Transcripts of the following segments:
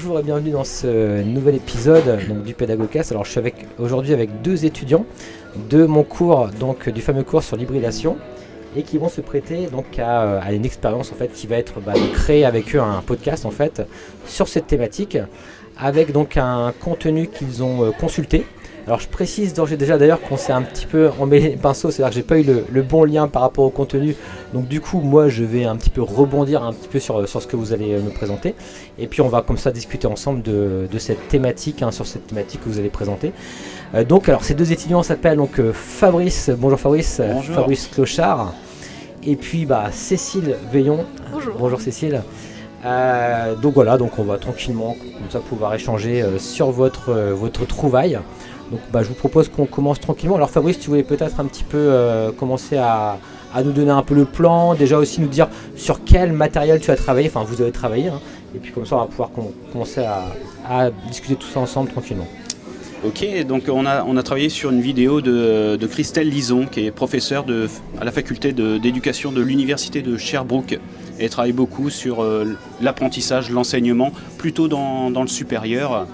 Bonjour et bienvenue dans ce nouvel épisode du Pédagogcast. Alors je suis avec aujourd'hui avec deux étudiants de mon cours, donc du fameux cours sur l'hybridation, et qui vont se prêter donc à, à une expérience en fait qui va être bah, de créer avec eux un podcast en fait sur cette thématique, avec donc un contenu qu'ils ont euh, consulté. Alors je précise déjà d'ailleurs qu'on s'est un petit peu emmêlé les pinceaux, c'est-à-dire que j'ai pas eu le, le bon lien par rapport au contenu. Donc du coup moi je vais un petit peu rebondir un petit peu sur, sur ce que vous allez me présenter. Et puis on va comme ça discuter ensemble de, de cette thématique, hein, sur cette thématique que vous allez présenter. Euh, donc alors ces deux étudiants s'appellent donc euh, Fabrice, bonjour Fabrice, euh, Bonjour. Fabrice Clochard. Et puis bah, Cécile Veillon. Bonjour. Bonjour Cécile. Euh, donc voilà, donc on va tranquillement comme ça pouvoir échanger euh, sur votre, euh, votre trouvaille. Donc bah, je vous propose qu'on commence tranquillement. Alors Fabrice, tu voulais peut-être un petit peu euh, commencer à, à nous donner un peu le plan, déjà aussi nous dire sur quel matériel tu as travaillé, enfin vous avez travaillé, hein. et puis comme ça on va pouvoir com- commencer à, à discuter tout ça ensemble tranquillement. Ok, donc on a, on a travaillé sur une vidéo de, de Christelle Lison, qui est professeure de, à la faculté d'éducation de, l'université de Sherbrooke. Elle travaille beaucoup sur euh, l'apprentissage, l'enseignement, plutôt dans, dans le supérieur.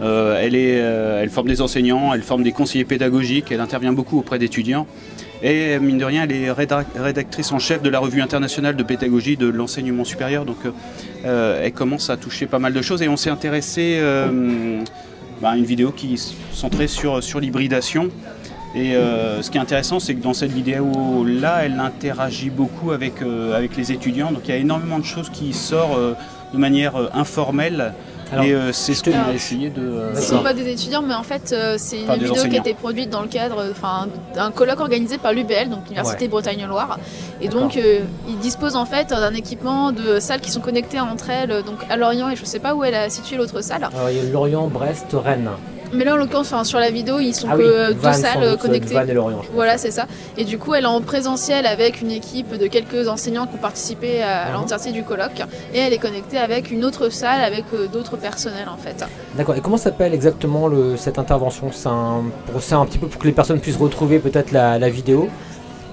Euh, euh, elle forme des enseignants, elle forme des conseillers pédagogiques, elle intervient beaucoup auprès d'étudiants. Et mine de rien, elle est rédac- rédactrice en chef de la revue internationale de pédagogie de l'enseignement supérieur. Donc euh, elle commence à toucher pas mal de choses et on s'est intéressé bah, à une vidéo qui est centrée sur, l'hybridation. Et ce qui est intéressant, c'est que dans cette vidéo-là, elle interagit beaucoup avec, les étudiants. Donc il y a énormément de choses qui sortent de manière informelle. Alors, et euh, c'est ce qu'on a essayé de. euh, Ce ne sont pas des étudiants, mais en fait, euh, c'est une Enfin, vidéo qui a été produite dans le cadre enfin, d'un colloque organisé par l'UBL, donc l'Université Ouais. Bretagne-Loire. Et donc, euh, ils disposent en fait d'un équipement de salles qui sont connectées entre elles, donc à Lorient, et je ne sais pas où elle a situé l'autre salle. Alors il y a Lorient, Brest, Rennes. Mais là, en l'occurrence, enfin, sur la vidéo, ils sont Ah que oui, euh, deux salles doute, euh, connectées. Et Lorient. Voilà, c'est ça. Et du coup, elle est en présentiel avec une équipe de quelques enseignants qui ont participé à Mhm. l'entièreté du colloque. Et elle est connectée avec une autre salle avec euh, d'autres personnels en fait. D'accord. Et comment s'appelle exactement le, cette intervention? C'est un, un petit peu pour que les personnes puissent retrouver peut-être la, la vidéo.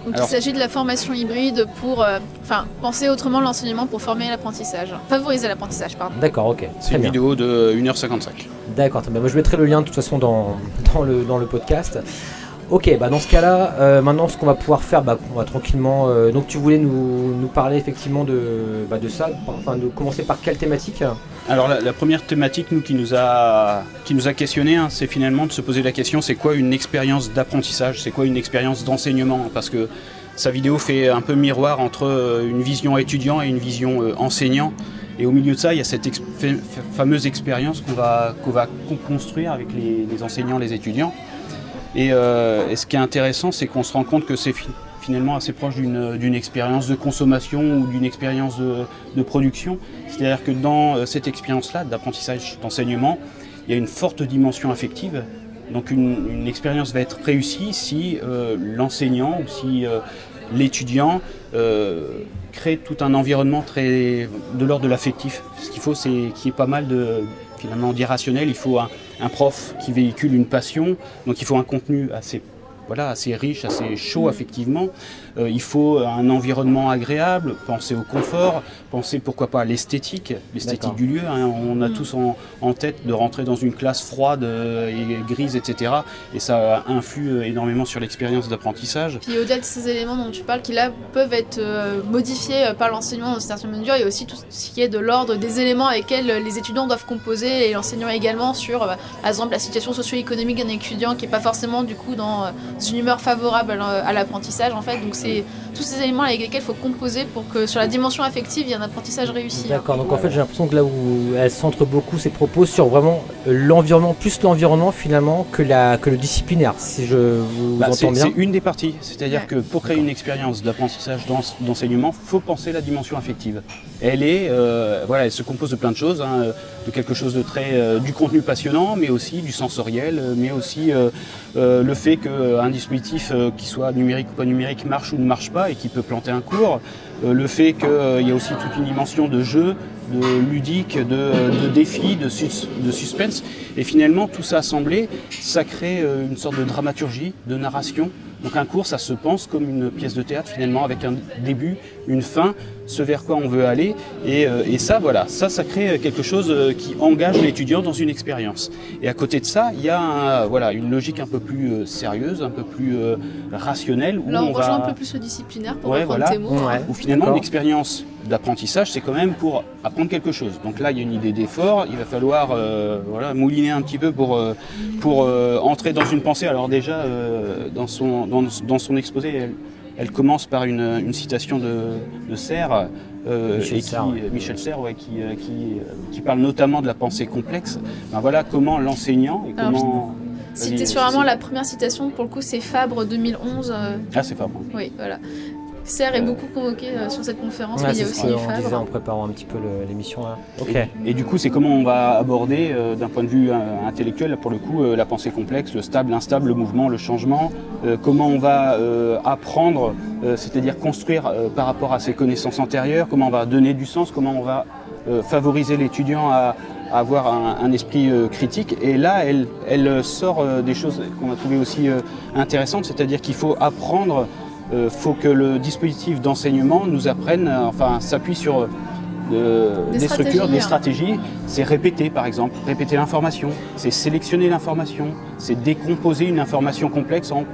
Donc Alors- il s'agit de la formation hybride pour euh, enfin, penser autrement l'enseignement pour former l'apprentissage. Favoriser l'apprentissage, pardon. D'accord, ok. C'est Très une bien. vidéo de 1h55. D'accord, très bien. Moi, je mettrai le lien de toute façon dans, dans, le, dans le podcast. Ok, bah dans ce cas-là, euh, maintenant ce qu'on va pouvoir faire, bah, on va tranquillement. euh, donc tu voulais nous, parler effectivement de, bah, de ça, enfin de commencer par quelle thématique? Alors la, première thématique nous, qui nous a, qui nous a questionné, hein, c'est finalement de se poser la question, c'est quoi une expérience d'apprentissage, c'est quoi une expérience d'enseignement? Parce que sa vidéo fait un peu miroir entre euh, une vision étudiant et une vision enseignant. Et au milieu de ça, il y a cette fameuse expérience qu'on va, qu'on va co- construire avec les, les enseignants, les étudiants. Et, euh, et ce qui est intéressant, c'est qu'on se rend compte que c'est fi- finalement assez proche d'une expérience de consommation ou d'une expérience de, production. C'est-à-dire que dans euh, cette expérience-là d'apprentissage d'enseignement, il y a une forte dimension affective. Donc une, expérience va être réussie si euh, l'enseignant ou si l'étudiant crée tout un environnement très de l'ordre de l'affectif. Ce qu'il faut, c'est qu'il y ait pas mal de finalement d'irrationnel. Il faut un, un prof qui véhicule une passion, donc il faut un contenu assez voilà, assez riche, assez chaud affectivement. Euh, il faut un environnement agréable, penser au confort, penser pourquoi pas à l'esthétique, l'esthétique du lieu. hein. On a Mm. tous en, en tête de rentrer dans une classe froide euh, et grise, etc. Et ça influe euh, énormément sur l'expérience d'apprentissage. Puis au-delà de ces éléments dont tu parles, qui là peuvent être modifiés par l'enseignement dans certaines mesures, il y a aussi tout ce qui est de l'ordre des éléments avec lesquels les étudiants doivent composer et l'enseignant également sur, par exemple, la situation socio-économique d'un étudiant qui n'est pas forcément du coup dans une humeur favorable à l'apprentissage en fait. Donc c'est tous ces éléments avec lesquels il faut composer pour que sur la dimension affective, il y ait un apprentissage réussi. hein. D'accord, donc en fait j'ai l'impression que là où elle centre beaucoup ses propos sur vraiment l'environnement, plus l'environnement finalement que, la, que le disciplinaire, si je vous Bah, entends bien. c'est une des parties. C'est-à-dire Ouais. que pour créer une expérience d'apprentissage, d'en- d'enseignement, faut penser la dimension affective. Elle est, euh, voilà, elle se compose de plein de choses, hein, quelque chose de très, euh, du contenu passionnant, mais aussi du sensoriel, euh, mais aussi euh, le fait qu'un dispositif, qui soit numérique ou pas numérique, marche ou ne marche pas et qui peut planter un cours. Le fait qu'il y a aussi toute une dimension de jeu, de ludique, de, de défi, de, de suspense. Et finalement, tout ça assemblé, ça crée une sorte de dramaturgie, de narration. Donc un cours, ça se pense comme une pièce de théâtre finalement, avec un début, une fin, ce vers quoi on veut aller. Et, euh, et ça, voilà, ça, ça crée quelque chose euh, qui engage l'étudiant dans une expérience. Et à côté de ça, il y a un- voilà, une logique un peu plus euh, sérieuse, un peu plus euh, rationnelle. Où Là, on, on rejoint va... un peu plus le disciplinaire pour Ouais, reprendre voilà. tes mots. Ouais. Où finalement, l'expérience d'apprentissage, c'est quand même pour apprendre quelque chose. Donc là, il y a une idée d'effort. Il va falloir euh, voilà, mouliner un petit peu pour, pour euh, entrer dans une pensée. Alors déjà, euh, dans, son, dans, dans son exposé, elle, elle commence par une, une citation de, de Serre. euh, Michel et qui- Serres, ouais. Michel Serres, ouais, qui, euh, qui, euh, qui parle notamment de la pensée complexe. Ben voilà comment l'enseignant et comment... Vraiment c'est- la première citation, pour le coup, c'est Fabre 2011. euh, Ah, c'est bon. oui, voilà. Serre est beaucoup convoqué euh, sur cette conférence, Ouais, mais il y a aussi qu'on disait en préparant un petit peu l'émission. Ok. Et, et du coup, c'est comment on va aborder, euh, d'un point de vue euh, intellectuel, pour le coup, euh, la pensée complexe, le stable, l'instable, le mouvement, le changement. euh, comment on va euh, apprendre, euh, c'est-à-dire construire euh, par rapport à ses connaissances antérieures. Comment on va donner du sens. Comment on va euh, favoriser l'étudiant à, à avoir un, un esprit euh, critique. Et là, elle, elle sort euh, des choses qu'on a trouvées aussi euh, intéressantes, c'est-à-dire qu'il faut apprendre. Il faut que le dispositif d'enseignement nous apprenne, euh, enfin, s'appuie sur euh, Des des, structures, des hein. stratégies. C'est répéter, par exemple, répéter l'information. C'est sélectionner l'information. C'est décomposer une information complexe en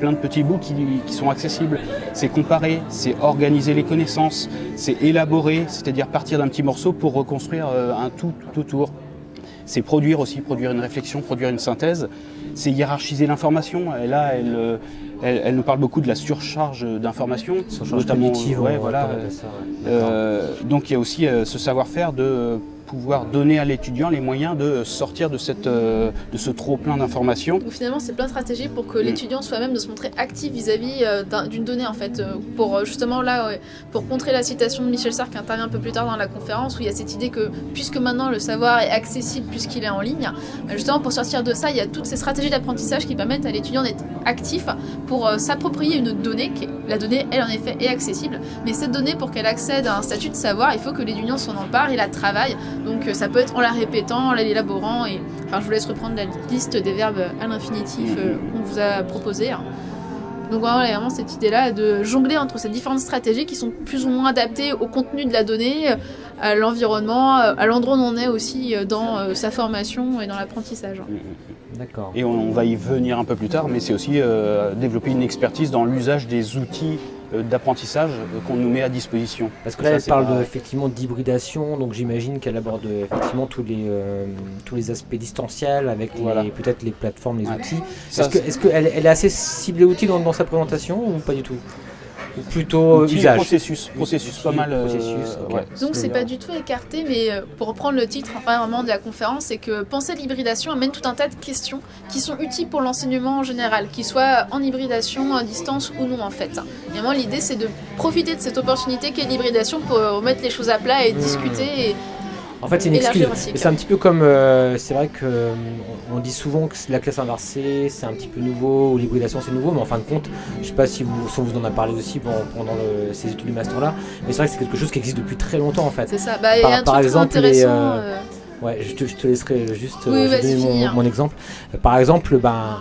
plein de petits bouts qui, qui sont accessibles. C'est comparer, c'est organiser les connaissances, c'est élaborer, c'est-à-dire partir d'un petit morceau pour reconstruire euh, un tout, tout autour. C'est produire aussi, produire une réflexion, produire une synthèse. C'est hiérarchiser l'information. Et là, elle, euh, elle, elle nous parle beaucoup de la surcharge d'informations, notamment. cognitive, ouais, on voilà, va appeler ça, ouais. D'accord. euh, donc il y a aussi euh, ce savoir-faire de pouvoir donner à l'étudiant les moyens de sortir de, cette, euh, de ce trop-plein d'informations. Donc finalement, c'est plein de stratégies pour Mm. que l'étudiant soit même de se montrer actif vis-à-vis euh, d'un- d'une donnée en fait, euh, pour justement là, pour contrer la citation de Michel Sarr qui intervient un peu plus tard dans la conférence où il y a cette idée que puisque maintenant le savoir est accessible puisqu'il est en ligne, euh, justement pour sortir de ça, il y a toutes ces stratégies d'apprentissage qui permettent à l'étudiant d'être actif pour s'approprier une donnée. Qui, la donnée, elle en effet, est accessible, mais cette donnée pour qu'elle accède à un statut de savoir, il faut que l'étudiant s'en empare et la travaille. Donc euh, ça peut être en la répétant, en l'élaborant et Enfin, je vous laisse reprendre la liste des verbes à l'infinitif euh, qu'on vous a proposé. Donc voilà, il y a vraiment cette idée-là de jongler entre ces différentes stratégies qui sont plus ou moins adaptées au contenu de la donnée, à l'environnement, à l'endroit où on est aussi euh, dans euh, sa formation et dans l'apprentissage. D'accord. Et on, on va y venir un peu plus tard, mais c'est aussi euh, développer une expertise dans l'usage des outils d'apprentissage euh, qu'on nous met à disposition. Parce que là, Ça, elle parle pas- de, effectivement d'hybridation, donc j'imagine qu'elle aborde euh, effectivement tous les, euh, tous les aspects distanciels avec Voilà. peut-être les plateformes, les Ouais. outils. Est-ce que- est-ce qu'elle elle est assez ciblée outils dans, dans sa présentation ou pas du tout? Ou plutôt euh, usage processus, processus pas mal. euh, processus, ok. ouais. Donc c'est pas du tout écarté, mais euh, pour reprendre le titre enfin, vraiment de la conférence, c'est que penser l'hybridation amène tout un tas de questions qui sont utiles pour l'enseignement en général, qu'ils soient en hybridation, à distance ou non en fait. Et moi l'idée c'est de profiter de cette opportunité qu'est l'hybridation pour remettre les choses à plat et Mmh. discuter. Et... En fait, c'est une excuse. C'est un petit peu comme. euh, c'est vrai que euh, on dit souvent que la classe inversée, c'est un petit peu nouveau, ou l'hybridation c'est nouveau, mais en fin de compte, je sais pas si vous, si vous en a parlé aussi pendant, pendant le- ces études du master là, mais c'est vrai que c'est quelque chose qui existe depuis très longtemps en fait. C'est ça. Bah, y Par- a un par truc exemple, les, euh, Ouais, je te, je te laisserai juste Oui, euh, donner mon, mon exemple. Par exemple, ben,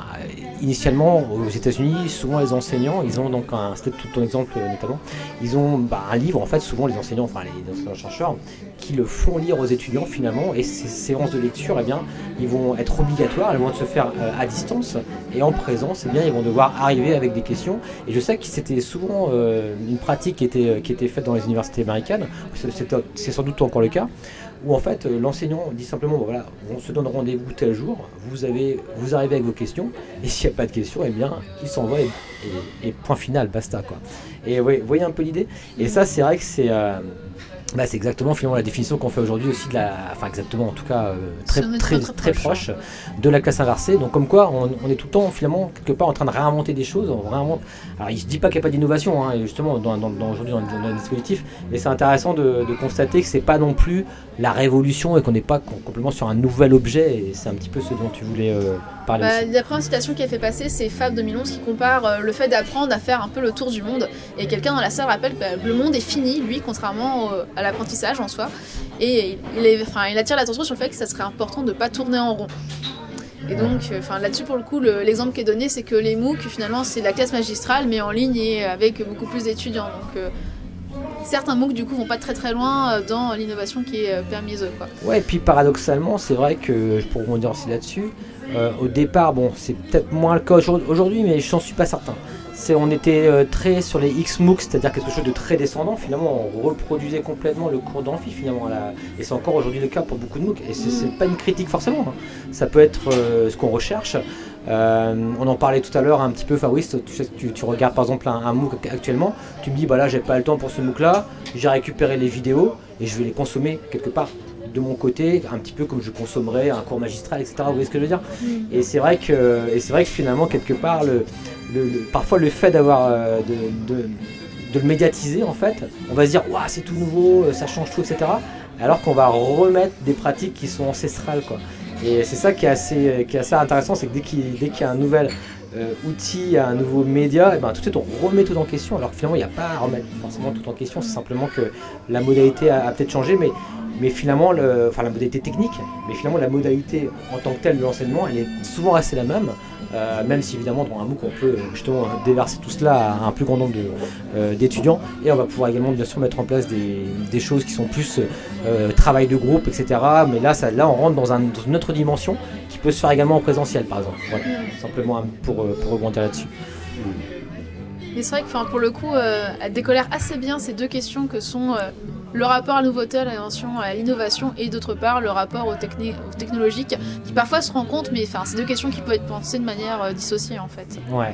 initialement aux États-Unis, souvent les enseignants, ils ont donc un, c'était tout ton exemple euh, notamment, ils ont ben, un livre en fait, souvent les enseignants, enfin les enseignants chercheurs, qui le font lire aux étudiants finalement, et ces séances de lecture, eh bien, ils vont être obligatoires, elles vont se faire euh, à distance et en présence, eh bien, ils vont devoir arriver avec des questions. Et je sais que c'était souvent euh, une pratique qui était, qui était faite dans les universités américaines, c'est sans doute encore le cas où en fait euh, l'enseignant dit simplement bon, voilà, on se donne rendez-vous tel jour, vous, avez, vous arrivez avec vos questions, et s'il n'y a pas de questions, eh bien il s'en va et, et- et point final, basta quoi. Et vous voyez un peu l'idée? Et ça c'est vrai que c'est. euh, bah, c'est exactement finalement la définition qu'on fait aujourd'hui aussi de la, enfin exactement en tout cas euh, très, très, très, très, très proche de la classe inversée. Donc comme quoi on, on est tout le temps finalement quelque part en train de réinventer des choses. On réinvente. Alors il se dit pas qu'il n'y a pas d'innovation hein, justement dans, dans, dans- aujourd'hui dans, dans le dispositif, mais c'est intéressant de, de constater que c'est pas non plus la révolution et qu'on n'est pas com- complètement sur un nouvel objet. Et c'est un petit peu ce dont tu voulais euh, parler Bah. D'après une citation qui a fait passer, c'est Fab 2011 qui compare euh, le fait d'apprendre à faire un peu le tour du monde. Et quelqu'un dans la salle rappelle que bah, le monde est fini, lui, contrairement à l'apprentissage en soi. Et il, est- il attire l'attention sur le fait que ça serait important de ne pas tourner en rond. Et donc, euh, enfin, là-dessus, pour le coup, le- l'exemple qui est donné, c'est que les MOOC, finalement, c'est la classe magistrale, mais en ligne et avec beaucoup plus d'étudiants. Donc, euh, certains MOOC, du coup, vont pas très très loin euh, dans l'innovation qui est permise. Quoi. Ouais, et puis paradoxalement, c'est vrai que, pour rebondir aussi là-dessus, au départ, bon, c'est peut-être moins le cas aujourd- aujourd'hui, mais je n'en suis pas certain. On était euh, très sur les X-MOOC, c'est-à-dire quelque chose de très descendant. Finalement, on reproduisait complètement le cours d'amphi, finalement. la- Et c'est encore aujourd'hui le cas pour beaucoup de MOOC. Et c'est, c'est pas une critique forcément. hein. Ça peut être euh, ce qu'on recherche. Euh, on en parlait tout à l'heure un petit peu, Fabrice. Tu, tu, tu regardes par exemple un, un MOOC actuellement. Tu me dis, bah là, j'ai pas le temps pour ce MOOC-là. J'ai récupéré les vidéos et je vais les consommer quelque part de mon côté, un petit peu comme je consommerais un cours magistral, etc. Vous voyez ce que je veux dire Et c'est vrai que, et c'est vrai que finalement quelque part, le, le- le- parfois le fait d'avoir euh, de, de- de le médiatiser en fait, on va se dire waouh c'est tout nouveau, euh, ça change tout, etc. Alors qu'on va remettre des pratiques qui sont ancestrales quoi. Et c'est ça qui est assez, qui est assez intéressant, c'est que dès qu'il dès qu'il y a un nouvel euh, outil, un nouveau média, et ben tout de suite on remet tout en question. Alors que finalement il n'y a pas à remettre forcément tout en question, c'est simplement que la modalité a, peut-être changé, mais finalement, le, enfin la modalité technique, mais finalement la modalité en tant que telle de l'enseignement, elle est souvent restée la même, euh, même si évidemment dans un MOOC on peut justement déverser tout cela à un plus grand nombre euh, d'étudiants, et on va pouvoir également bien sûr mettre en place des, des choses qui sont plus euh, travail de groupe, etc. Mais là, ça, là on rentre dans, un, dans une autre dimension qui peut se faire également en présentiel par exemple. Simplement pour, euh, pour rebondir là-dessus. Mais c'est vrai que pour le coup, euh, elle décolère assez bien ces deux questions que sont euh, le rapport à la nouveauté, à à l'innovation et d'autre part le rapport au, techni- technologique qui parfois se rencontrent, mais enfin, c'est deux questions qui peuvent être pensées de manière euh, dissociée en fait. Ouais.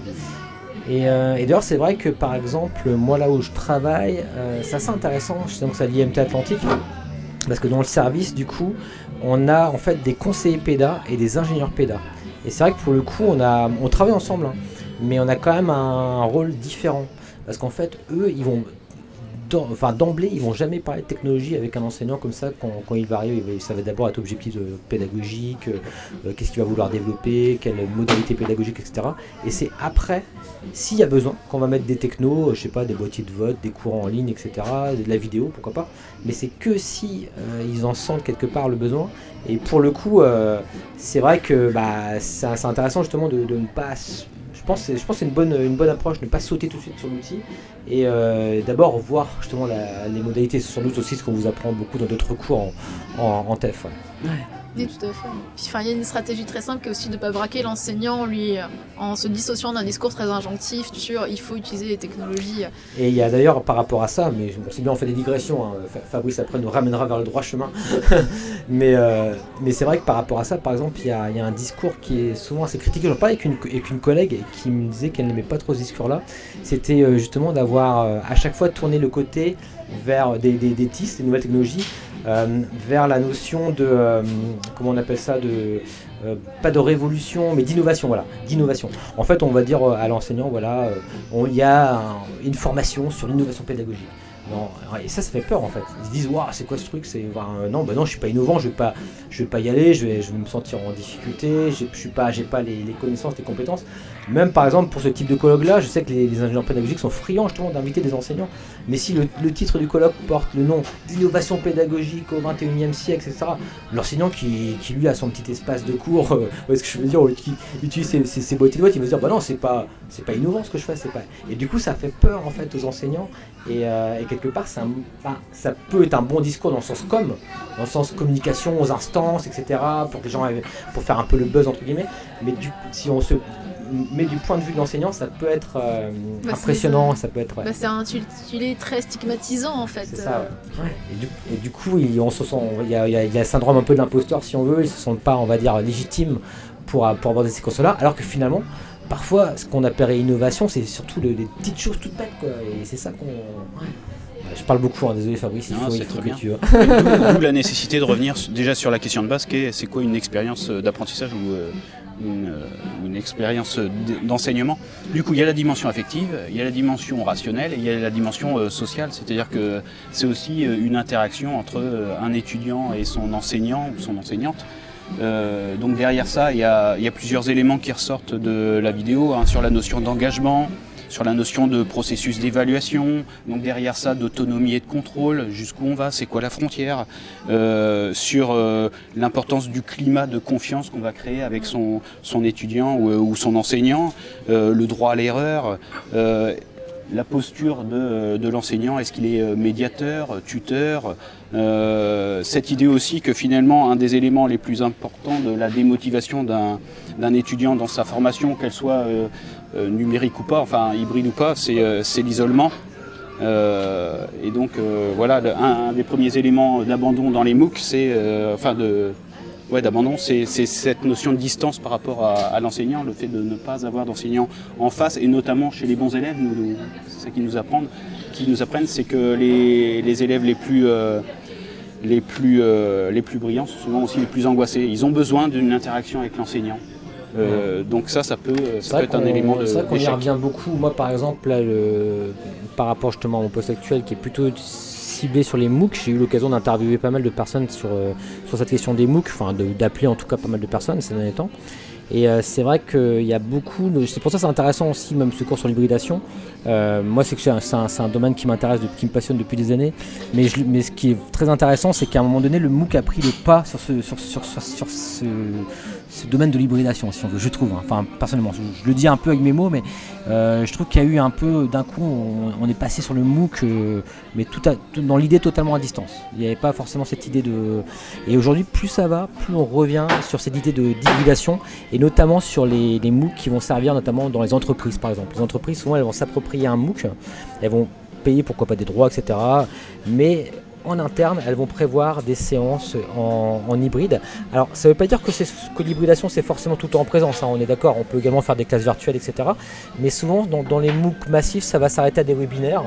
Et, euh, et d'ailleurs, c'est vrai que par exemple, moi là où je travaille, euh, c'est assez intéressant, je sais donc c'est à l'IMT Atlantique, parce que dans le service, du coup, on a en fait des conseillers PEDA et des ingénieurs PEDA. Et c'est vrai que pour le coup, on, a, on travaille ensemble, hein, mais on a quand même un rôle différent. Parce qu'en fait, eux, ils vont enfin, d'emblée, ils vont jamais parler de technologie avec un enseignant comme ça quand, il va arriver. Ça va d'abord être objectif pédagogique, euh, euh, qu'est-ce qu'il va vouloir développer, quelle modalité pédagogique, etc. Et c'est après, s'il y a besoin, qu'on va mettre des technos, euh, je sais pas, des boîtiers de vote, des courants en ligne, etc., de la vidéo, pourquoi pas. Mais c'est que si ils en sentent quelque part le besoin. Et pour le coup, c'est vrai que bah, c'est c'est intéressant justement de, de ne pas. Je pense, que c'est- une bonne, une bonne approche, de ne pas sauter tout de suite sur l'outil et euh, d'abord voir justement les modalités. C'est sans doute aussi ce qu'on vous apprend beaucoup dans d'autres cours en, TEF. Oui, tout à fait. Il y a une stratégie très simple qui est aussi de ne pas braquer l'enseignant lui euh, en se dissociant d'un discours très injonctif sur il faut utiliser les technologies. Et il y a d'ailleurs par rapport à ça, mais bon, c'est bien on fait des digressions, hein, Fa- Fabrice après nous ramènera vers le droit chemin, mais, euh, mais c'est vrai que par rapport à ça, par exemple, il y a, un discours qui est souvent assez critiqué. J'en parlais avec une, avec une collègue qui me disait qu'elle n'aimait pas trop ce discours-là. C'était euh, justement d'avoir euh, à chaque fois tourné le côté vers des, des, des TIS, des nouvelles technologies, euh, vers la notion de, euh, comment on appelle ça, de, euh, pas de révolution, mais d'innovation, voilà, d'innovation. En fait, on va dire à l'enseignant, voilà, il y a un- une formation sur l'innovation pédagogique. Et ça, ça fait peur en fait. Ils se disent, waouh, c'est quoi ce truc C'est non, bah non, je suis pas innovant, je vais pas, je vais pas y aller, je vais, je vais me sentir en difficulté, j'ai- je suis pas, pas les, les connaissances, les compétences. Même par exemple pour ce type de colloque-là, je sais que les, les ingénieurs pédagogiques sont friands justement d'inviter des enseignants. Mais si le, le titre du colloque porte le nom Innovation pédagogique au 21e siècle, etc., l'enseignant qui, qui, lui a son petit espace de cours, euh, est-ce que je veux dire, qui utilise ses, ses, ses boîtiers de vote, il va se dire bah non, c'est pas, c'est pas innovant ce que je fais, c'est pas. Et du coup, ça fait peur en fait aux enseignants et, euh, et quelque part, ça peut être un bon discours dans le sens com, dans le sens communication aux instances, etc., pour que les gens, pour faire un peu le buzz entre guillemets. Mais si on se met du point de vue de l'enseignant, ça peut être euh, bah, impressionnant, ça peut être. Bah, c'est un très stigmatisant en fait. C'est ça. Et, du, coup, il, on se sent, il y, a, il y a, syndrome un peu de l'imposteur si on veut. Ils se sentent pas, on va dire, légitimes pour, pour aborder ces courses-là, alors que finalement, parfois, ce qu'on appelle innovation, c'est surtout les, petites choses toutes bêtes, quoi. Et c'est ça qu'on. Je parle beaucoup, hein, désolé Fabrice, il faut, très bien. D'où la nécessité de revenir déjà sur la question de base, c'est quoi une expérience d'apprentissage ou euh, euh, une, expérience d'enseignement. Du coup, il y a la dimension affective, il y a la dimension rationnelle et il y a la dimension euh, sociale. C'est-à-dire que c'est aussi une interaction entre un étudiant et son enseignant ou son enseignante. donc derrière ça, il y, a, plusieurs éléments qui ressortent de la vidéo hein, sur la notion d'engagement, sur la notion de processus d'évaluation, donc derrière ça d'autonomie et de contrôle, jusqu'où on va, c'est quoi la frontière, euh, sur euh, l'importance du climat de confiance qu'on va créer avec son, étudiant ou, son enseignant, euh, le droit à l'erreur la posture de, l'enseignant, est-ce qu'il est médiateur, tuteur Cette idée aussi que finalement, un des éléments les plus importants de la démotivation d'un étudiant dans sa formation, qu'elle soit euh, numérique ou pas, enfin hybride ou pas, c'est euh, l'isolement. Euh, et donc voilà, un, des premiers éléments d'abandon dans les MOOC, c'est enfin de ouais, d'abandon, c'est cette notion de distance par rapport à, l'enseignant, le fait de ne pas avoir d'enseignant en face, et notamment chez les bons élèves, c'est ça qui nous apprennent, qui nous apprennent, c'est que les, élèves les plus les plus, les plus brillants sont souvent aussi les plus angoissés. Ils ont besoin d'une interaction avec l'enseignant. Euh, donc ça, ça peut, être un élément de. C'est vrai qu'on y revient beaucoup. Moi, par exemple, là, le, par rapport justement à mon poste actuel, qui est plutôt ciblé sur les MOOC, j'ai eu l'occasion d'interviewer pas mal de personnes sur, euh, sur cette question des MOOC, enfin d'appeler en tout cas pas mal de personnes ces derniers temps. Et euh, c'est vrai qu'il y a beaucoup. C'est pour ça que c'est intéressant aussi, même ce cours sur l'hybridation. moi, c'est que c'est un, domaine qui m'intéresse, qui me passionne depuis des années. Mais, mais ce qui est très intéressant, c'est qu'à un moment donné, le MOOC a pris le pas sur ce, sur, sur, sur ce ce domaine de l'hybridation, si on veut, je trouve. Hein. Enfin, personnellement, je, le dis un peu avec mes mots, mais euh, je trouve qu'il y a eu un peu, d'un coup, on, est passé sur le MOOC, euh, mais tout, dans l'idée totalement à distance. Il n'y avait pas forcément cette idée de. Et aujourd'hui, plus ça va, plus on revient sur cette idée de d'hybridation, et notamment sur les, les MOOC qui vont servir notamment dans les entreprises, par exemple. Les entreprises, souvent, elles vont s'approprier un MOOC, elles vont payer pourquoi pas des droits, etc. Mais en interne, elles vont prévoir des séances en, hybride. Alors, ça ne veut pas dire que, l'hybridation, c'est forcément tout en présence, hein, on est d'accord, on peut également faire des classes virtuelles, etc. Mais souvent, dans, dans les MOOC massifs, ça va s'arrêter à des webinaires.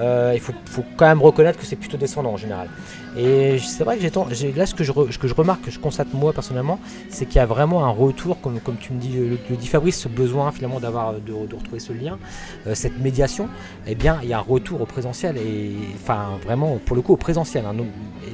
Euh, il faut, quand même reconnaître que c'est plutôt descendant en général. Et c'est vrai que j'ai là ce que, je que je remarque, que je constate moi personnellement, c'est qu'il y a vraiment un retour, comme, comme tu me dis, le, dit Fabrice, ce besoin finalement d'avoir de, retrouver ce lien, euh, cette médiation. Eh bien, il y a un retour au présentiel et enfin vraiment pour le coup au présentiel. Hein,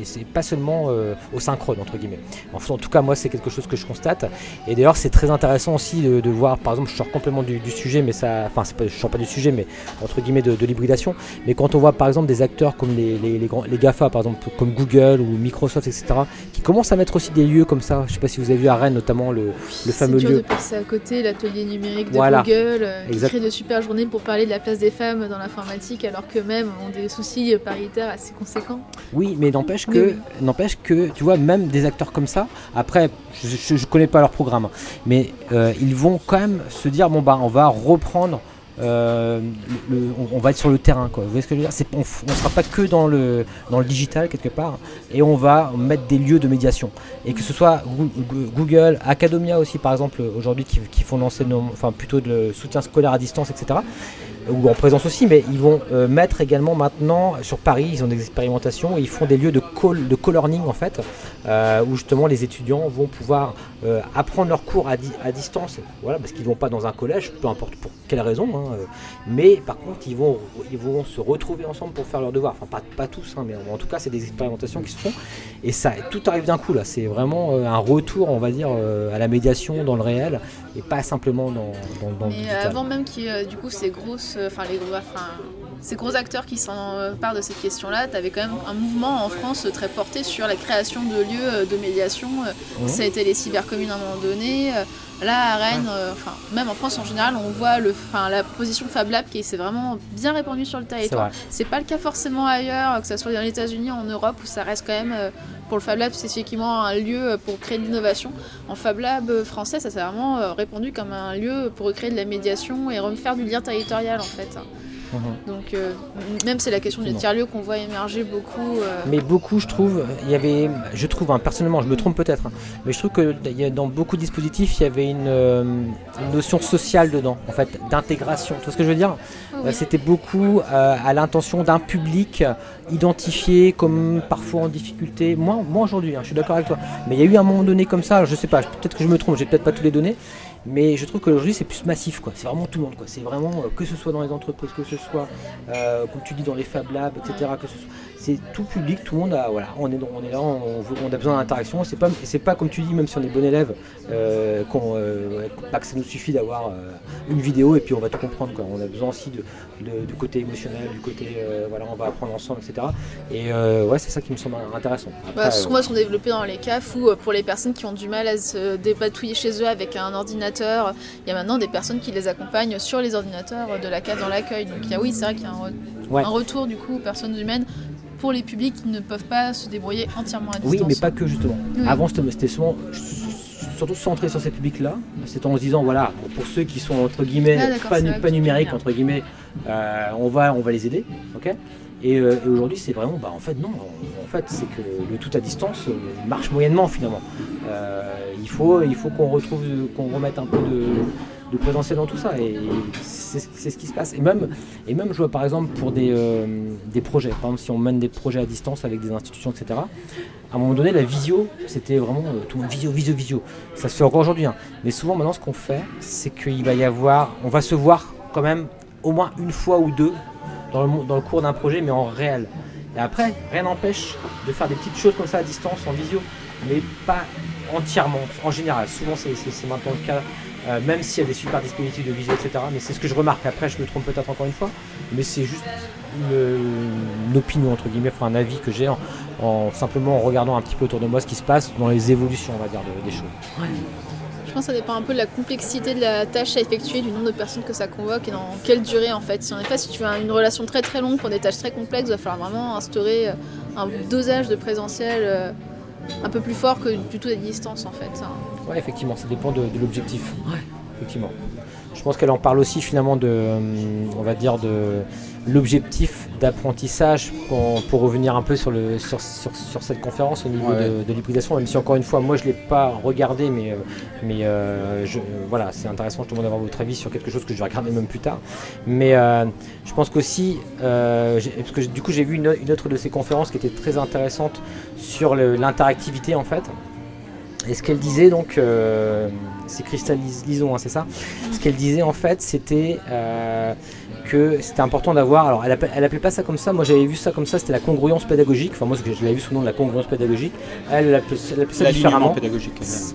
et c'est pas seulement euh, au synchrone entre guillemets. en tout cas, moi c'est quelque chose que je constate. Et d'ailleurs, c'est très intéressant aussi de, voir, par exemple, je sors complètement du, sujet, mais ça, enfin, pas, je sors pas du sujet, mais entre guillemets de, de l'hybridation. Mais quand on voit par exemple des acteurs comme les, les, les, les GAFA, par exemple, comme Google ou Microsoft, etc., qui commencent à mettre aussi des lieux comme ça. Je ne sais pas si vous avez vu à Rennes notamment le, le fameux dur lieu. de passer à côté l'atelier numérique de Google, euh, qui crée de super journées pour parler de la place des femmes dans l'informatique, alors qu'eux-mêmes ont des soucis paritaires assez conséquents. Oui, mais n'empêche que, n'empêche que, tu vois, même des acteurs comme ça, après, je ne connais pas leur programme, mais euh, ils vont quand même se dire, bon bah, on va reprendre euh, on, va être sur le terrain. Quoi. Vous voyez ce que je veux dire? On ne sera pas que dans le, digital quelque part, et on va mettre des lieux de médiation. Et que ce soit Google, Academia aussi par exemple, aujourd'hui qui, qui font l'enseignement, enfin plutôt le soutien scolaire à distance, etc ou en présence aussi, mais ils vont euh, mettre également maintenant sur Paris, ils ont des expérimentations, ils font des lieux de, call, de co-learning en fait, euh, où justement les étudiants vont pouvoir euh, apprendre leurs cours à, à, distance, voilà, parce qu'ils ne vont pas dans un collège, peu importe pour quelle raison, hein, mais par contre ils vont, ils vont se retrouver ensemble pour faire leurs devoirs, enfin pas, pas tous, hein, mais en tout cas c'est des expérimentations qui se font, et ça, tout arrive d'un coup là, c'est vraiment un retour, on va dire, à la médiation dans le réel, et pas simplement dans, dans, dans mais avant même qu'il y ait du coup ces grosses enfin les enfin ces gros acteurs qui s'emparent de cette question-là, tu avais quand même un mouvement en France très porté sur la création de lieux de médiation. Ça a été les cybercommunes à un moment donné. Là, à Rennes, euh, enfin, même en France en général, on voit le, enfin, la proposition Fab Lab qui s'est vraiment bien répandue sur le territoire. C'est pas le cas forcément ailleurs, que ce soit dans les États-Unis, en Europe, où ça reste quand même, euh, pour le Fab Lab, c'est effectivement un lieu pour créer de l'innovation. En Fab Lab français, ça s'est vraiment euh, répandu comme un lieu pour créer de la médiation et refaire du lien territorial en fait. Mhm. Donc, euh, même c'est la question des tiers-lieux qu'on voit émerger beaucoup. euh, Mais beaucoup, je trouve, il y avait, je trouve, hein, personnellement, je me trompe peut-être, hein, mais je trouve que dans beaucoup de dispositifs, il y avait une, euh, une notion sociale dedans, en fait, d'intégration. Tu vois ce que je veux dire? Oui. C'était beaucoup à l'intention d'un public identifié comme parfois en difficulté. Moi, moi aujourd'hui, hein, je suis d'accord avec toi. Mais il y a eu un moment donné comme ça, je sais pas, peut-être que je me trompe, j'ai peut-être pas tous les données. Mais je trouve qu'aujourd'hui c'est plus massif quoi. C'est vraiment tout le monde quoi. C'est vraiment euh, que ce soit dans les entreprises, que ce soit euh, comme tu dis dans les Fab Labs, etc. Que ce soit, c'est tout public, tout le monde a voilà, on est on est là, on, a besoin d'interaction. C'est pas c'est pas comme tu dis même si on est bon élève, euh, qu'on, pas que ça nous suffit d'avoir une vidéo et puis on va tout comprendre quoi. On a besoin aussi de, de- du côté émotionnel, du côté voilà on va apprendre ensemble, etc. Et ouais c'est ça qui me semble intéressant. Bah, Après, souvent, elles sont développées dans les CAF ou pour les personnes qui ont du mal à se dépatouiller chez eux avec un ordinateur. Il y a maintenant des personnes qui les accompagnent sur les ordinateurs de la CAF dans l'accueil. Donc, il y a, oui, c'est vrai qu'il y a un, re- Ouais. un retour du coup aux personnes humaines pour les publics qui ne peuvent pas se débrouiller entièrement à distance. Oui, mais pas que justement. Oui. Avant, c'était souvent surtout centré sur ces publics-là. C'est en se disant, voilà, pour ceux qui sont entre guillemets Ah, pas, nu- numériques, entre guillemets, euh, on, va, on va les aider. ok? Et, euh, et aujourd'hui, c'est vraiment, bah, en fait, non. En fait, c'est que le tout à distance euh, marche moyennement finalement. Euh, il faut, il faut qu'on retrouve, qu'on remette un peu de, présentiel dans tout ça. Et c'est ce qui se passe. Et même, et même, je vois par exemple pour des, projets. Par exemple, si on mène des projets à distance avec des institutions, etc. À un moment donné, la visio, c'était vraiment tout visio, visio, visio. Ça se fait encore aujourd'hui. hein. Mais souvent, maintenant, ce qu'on fait, c'est qu'il va y avoir, on va se voir quand même au moins une fois ou deux dans le, cours d'un projet, mais en réel. Et après, rien n'empêche de faire des petites choses comme ça à distance, en visio, mais pas entièrement, en général. Souvent, c'est maintenant le cas, euh, même s'il y a des super dispositifs de visio, etc. Mais c'est ce que je remarque. Après, je me trompe peut-être encore une fois, mais c'est juste une, opinion, entre guillemets, enfin un avis que j'ai en, en simplement en regardant un petit peu autour de moi ce qui se passe dans les évolutions, on va dire, de- des choses. Je pense que ça dépend un peu de la complexité de la tâche à effectuer, du nombre de personnes que ça convoque et dans quelle durée en fait. Si en effet, si tu as une relation très très longue pour des tâches très complexes, il va falloir vraiment instaurer euh, un dosage de présentiel euh, un peu plus fort que du tout à distance en fait. Ouais, effectivement, ça dépend de, de l'objectif. Effectivement. Je pense qu'elle en parle aussi finalement de, euh, on va dire, de l'objectif d'apprentissage pour, pour revenir un peu sur, le, sur, sur, sur cette conférence au niveau Ouais. de, de l'hybridation, même si encore une fois, moi je ne l'ai pas regardé, mais, euh, mais euh, je, voilà, c'est intéressant, je demande d'avoir votre avis sur quelque chose que je vais regarder même plus tard. Mais euh, je pense qu'aussi, euh, parce que du coup j'ai vu une, une autre de ces conférences qui était très intéressante sur l'interactivité en fait. Et ce qu'elle disait donc, c'est Christelle Lis- Lison, hein, c'est ça? Ce qu'elle disait en fait, c'était que c'était important d'avoir. Alors, elle appelait, elle appelait pas ça comme ça. Moi, j'avais vu ça comme ça. C'était la congruence pédagogique. Enfin, moi, ce que je l'avais vu sous le nom de la congruence pédagogique. Elle, elle appelait, elle appelait ça différemment. pédagogique.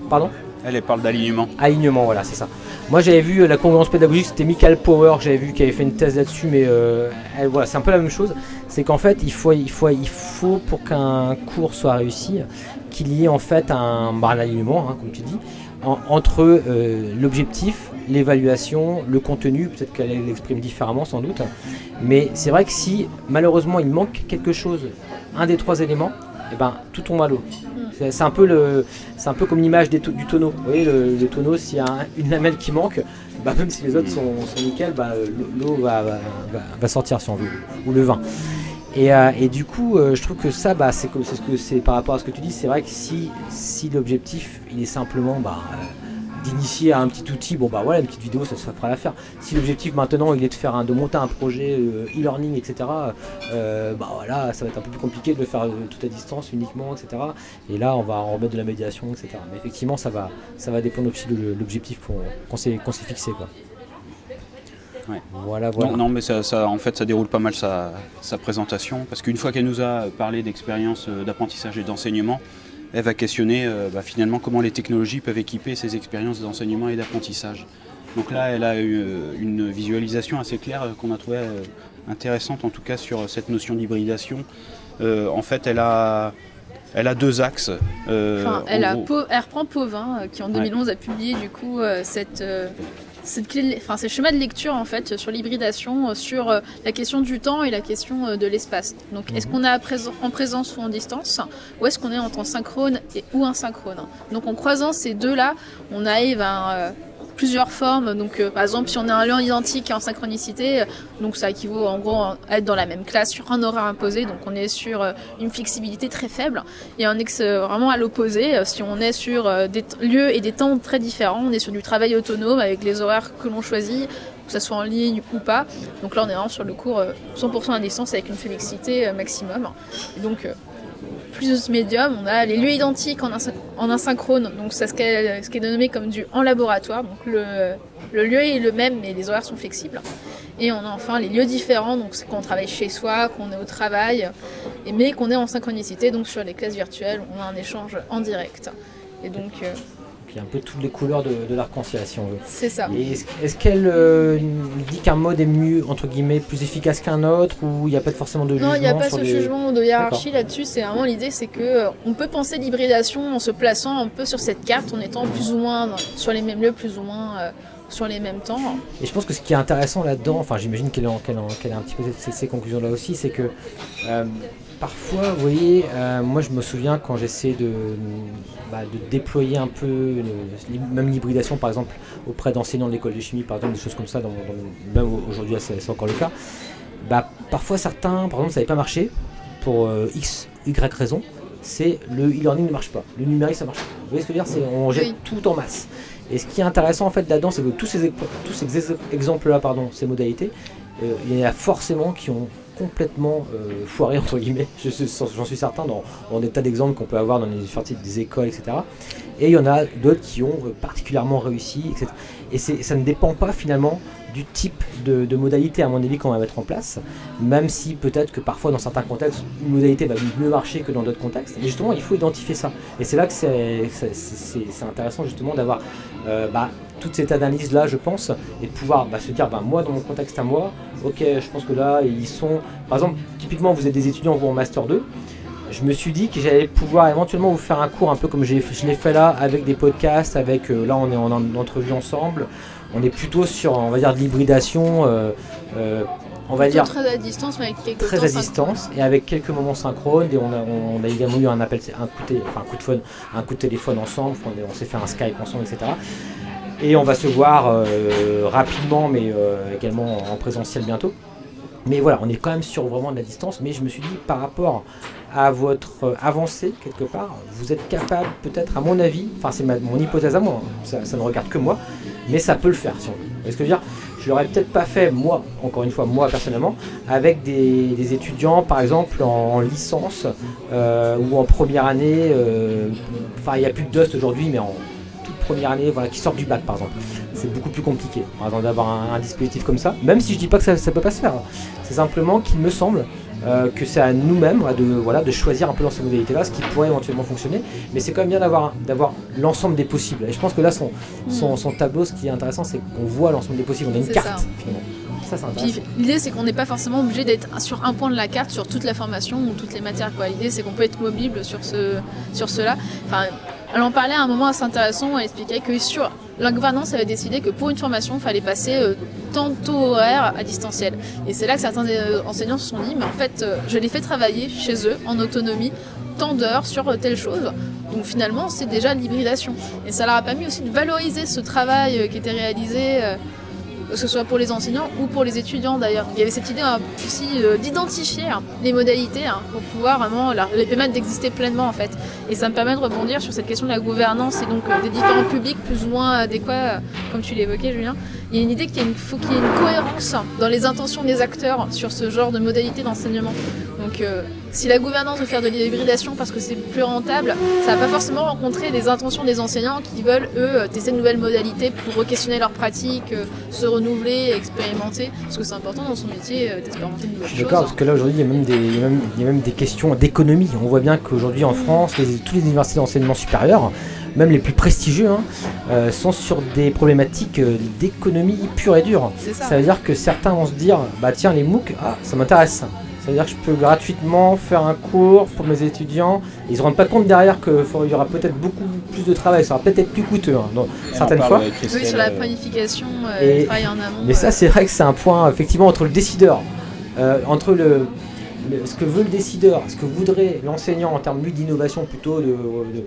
Pardon? Elle, elle parle d'alignement. Alignement, voilà, c'est ça. Moi, j'avais vu euh, la congruence pédagogique, c'était Michael Power, que j'avais vu qui avait fait une thèse là-dessus, mais euh, elle- voilà, c'est un peu la même chose. C'est qu'en fait, il faut, il faut, il faut pour qu'un cours soit réussi, qu'il y ait en fait un, bah, un alignement, hein, comme tu dis, en- entre euh, l'objectif, l'évaluation, le contenu. Peut-être qu'elle l'exprime différemment, sans doute. Mais c'est vrai que si malheureusement il manque quelque chose, un des trois éléments, eh ben tout tombe à l'eau. C'est c'est un peu le, c'est un peu comme l'image du tonneau. Vous voyez le, le tonneau, s'il y a un- une lamelle qui manque, bah, même si les autres sont, sont nickel, bah, l'eau va- va sortir si on veut, ou le vin. Et, euh, et du coup, euh, je trouve que ça, bah, c'est ce que c'est par rapport à ce que tu dis. C'est vrai que si, l'objectif, il est simplement bah, euh, d'initier un petit outil, bon bah voilà, une petite vidéo, ça, ça fera l'affaire. Si l'objectif maintenant, il est de faire un, de monter un projet e-learning, etc. bah voilà, ça va être un peu plus compliqué de le faire tout à distance uniquement, etc. Et là, on va en remettre de la médiation, etc. Mais effectivement, ça va, ça va dépendre aussi de l'objectif qu'on qu'on s'est qu'on s'est fixé, quoi. Ouais. Voilà, voilà. Non, non, mais ça, ça- en fait, ça déroule pas mal sa, sa présentation, parce qu'une fois qu'elle nous a parlé d'expérience euh, d'apprentissage et d'enseignement, elle va questionner euh, bah, finalement comment les technologies peuvent équiper ces expériences d'enseignement et d'apprentissage. Donc là, elle a eu une visualisation assez claire qu'on a trouvé intéressante, en tout cas sur cette notion d'hybridation. en fait, elle a elle a deux axes. Enfin, elle, a, elle, reprend Pauvin, qui en 2011 a publié du coup cette, cette clé, enfin, ces schémas de lecture en fait sur l'hybridation, euh, sur euh, la question du temps et la question euh, de l'espace. Donc, est-ce mhm. qu'on est en présence ou en distance, ou est-ce qu'on est en temps synchrone et ou asynchrone Donc, en croisant ces deux-là, on arrive à plusieurs formes. Donc, euh, par exemple, si on a un lieu identique en synchronicité, euh, donc ça équivaut en gros à être dans la même classe sur un horaire imposé. Donc, on est sur euh, une flexibilité très faible. Et un ex vraiment à l'opposé, si on est sur des lieux et des temps très différents, on est sur du travail autonome avec les horaires que l'on choisit que ce soit en ligne ou pas. Donc là, on est vraiment sur le cours 100% à distance avec une flexibilité maximum. Donc, plusieurs médiums. On a les lieux identiques en, en asynchrone, donc c'est ce ce qui est dénommé comme du en laboratoire. Donc le, le, lieu est le même, mais les horaires sont flexibles. Et on a enfin les lieux différents, donc c'est qu'on travaille chez soi, qu'on est au travail, mais qu'on est en synchronicité, donc sur les classes virtuelles, on a un échange en direct. Et donc euh, a un peu toutes les couleurs de, l'arc-en-ciel si on veut. C'est ça. est-ce, qu'elle euh, dit qu'un mode est mieux, entre guillemets, plus efficace qu'un autre ou il n'y a pas forcément de jugement Non, il n'y a pas ce jugement de hiérarchie là-dessus. C'est vraiment l'idée, c'est que euh, on peut penser l'hybridation en se plaçant un peu sur cette carte, en étant plus ou moins sur les mêmes lieux, plus ou moins. Euh, sur les mêmes temps. Et je pense que ce qui est intéressant là-dedans, enfin j'imagine qu'elle, a un petit peu ces, conclusions là aussi, c'est que parfois, vous voyez, euh, moi je me souviens quand j'essaie de, bah, de, déployer un peu, même l'hybridation par exemple, auprès d'enseignants de l'école de chimie, par exemple, des choses comme ça, dans, même aujourd'hui c'est encore le cas, bah, parfois certains, par exemple, ça n'avait pas marché, pour euh, X, Y raison, c'est le e-learning ne marche pas, le numérique ça marche pas. Vous voyez ce que je veux dire? C'est, On jette tout en masse. Et ce qui est intéressant en fait là-dedans, c'est que tous ces, tous ces exemples-là, pardon, ces modalités, euh, il y en a forcément qui ont complètement euh, foiré entre guillemets, j'en suis certain dans, des tas d'exemples qu'on peut avoir dans les des écoles, etc. Et il y en a d'autres qui ont euh, particulièrement réussi, etc. Et ça ne dépend pas finalement du type de, modalité à mon avis qu'on va mettre en place, même si peut-être que parfois dans certains contextes, une modalité va mieux marcher que dans d'autres contextes. Mais justement, il faut identifier ça. Et c'est là que c'est intéressant justement d'avoir euh, bah, toute cette analyse-là, je pense, et de pouvoir bah, se dire, bah, moi, dans mon contexte à moi, ok, je pense que là, ils sont... Par exemple, typiquement, vous êtes des étudiants, vous en Master 2, je me suis dit que j'allais pouvoir éventuellement vous faire un cours un peu comme je l'ai fait là, avec des podcasts, avec... Euh, là, on est en, entrevue ensemble, on est plutôt sur, on va dire, de l'hybridation... Euh, euh, on va dire très à distance, mais avec quelques très à distance et avec quelques moments synchrones. Et on a, on a également eu un appel, un coup, de, enfin, un coup de phone, un coup de téléphone ensemble. On, s'est fait un Skype ensemble, etc. Et on va se voir euh, rapidement, mais euh, également en présentiel bientôt. Mais voilà, on est quand même sur vraiment de la distance. Mais je me suis dit, par rapport à votre avancée, quelque part, vous êtes capable, peut-être, à mon avis, enfin, c'est mon hypothèse à moi, hein, ça, ne regarde que moi, mais ça peut le faire, si on veut. ce que je veux dire? Je l'aurais peut-être pas fait, moi, encore une fois, moi personnellement, avec des, étudiants, par exemple, en, licence euh, ou en première année. Enfin, il n'y a plus de Dust aujourd'hui, mais en première année voilà, qui sortent du bac par exemple. C'est beaucoup plus compliqué par exemple d'avoir un, dispositif comme ça, même si je dis pas que ça, ne peut pas se faire. C'est simplement qu'il me semble euh, que c'est à nous-mêmes de, voilà, de choisir un peu dans ces modalités-là, ce qui pourrait éventuellement fonctionner. Mais c'est quand même bien d'avoir, d'avoir l'ensemble des possibles. Et je pense que là, son, son, son tableau, ce qui est intéressant, c'est qu'on voit l'ensemble des possibles. On a une carte finalement. L'idée, c'est qu'on n'est pas forcément obligé d'être sur un point de la carte, sur toute la formation ou toutes les matières. L'idée, c'est qu'on peut être mobile sur, ce, sur cela. Enfin, elle en parlait à un moment assez intéressant, elle expliquait que sur la gouvernance avait décidé que pour une formation, il fallait passer euh, tant de taux horaires à distanciel. Et c'est là que certains euh, enseignants se sont dit, mais en fait, euh, je les fais travailler chez eux en autonomie tant d'heures sur telle chose. Donc finalement, c'est déjà l'hybridation. Et ça leur a permis aussi de valoriser ce travail qui était réalisé que ce soit pour les enseignants ou pour les étudiants d'ailleurs. Il y avait cette idée hein, aussi euh, d'identifier hein, les modalités hein, pour pouvoir vraiment les permettre d'exister pleinement en fait. Et ça me permet de rebondir sur cette question de la gouvernance et donc euh, des différents publics plus ou moins adéquats, euh, comme tu l'évoquais Julien. Il y a une idée qu'il faut qu'il y ait une cohérence dans les intentions des acteurs sur ce genre de modalités d'enseignement. Donc si la gouvernance veut faire de l'hybridation parce que c'est plus rentable, ça va pas forcément rencontrer les intentions des enseignants qui veulent, eux, tester de nouvelles modalités pour re-questionner leurs pratiques, euh, se renouveler, expérimenter. Parce que c'est important dans son métier euh, d'expérimenter de nouvelles choses. Je suis d'accord, parce que là aujourd'hui, il, y a même des questions d'économie. On voit bien qu'aujourd'hui en France, toutes les universités d'enseignement supérieur, même les plus prestigieux, hein, euh, sont sur des problématiques euh, d'économie pure et dure. C'est ça. Ça veut dire que certains vont se dire, bah tiens les MOOC, ah, ça m'intéresse. Ça veut dire que je peux gratuitement faire un cours pour mes étudiants. Ils se rendent pas compte derrière qu'il y aura peut-être beaucoup plus de travail, ça va peut-être être plus coûteux hein, certaines fois. Oui, sur la euh, planification, euh, et- le travail en amont. Mais ça, c'est vrai que c'est un point, effectivement, entre le décideur, euh, entre le, le- ce que veut le décideur, ce que voudrait l'enseignant en termes d'innovation, plutôt de, de-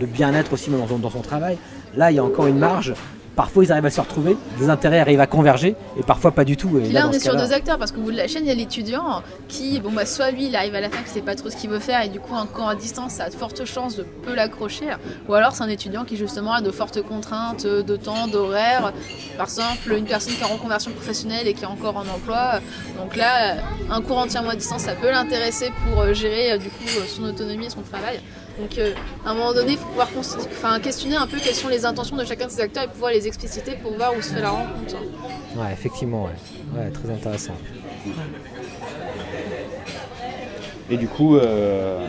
de bien-être aussi dans son, dans son travail. Là, il y a encore une marge. Parfois, ils arrivent à se retrouver, des intérêts arrivent à converger, et parfois pas du tout. Et là, on est sur deux acteurs parce qu'au bout de la chaîne, il y a l'étudiant qui, bon, bah, soit lui, il arrive à la fin, qui sait pas trop ce qu'il veut faire et du coup, encore à distance, ça a de fortes chances de peu l'accrocher. Ou alors, c'est un étudiant qui, justement, a de fortes contraintes de temps, d'horaire. Par exemple, une personne qui est en reconversion professionnelle et qui est encore en emploi. Donc là, un cours entièrement à distance, ça peut l'intéresser pour euh, gérer, euh, du coup, euh, son autonomie et son travail. Donc, euh, à un moment donné, il faut pouvoir enfin, questionner un peu quelles sont les intentions de chacun de ces acteurs et pouvoir les expliciter pour voir où se fait la rencontre. Ouais, effectivement, ouais. Ouais, très intéressant. Et du coup, euh,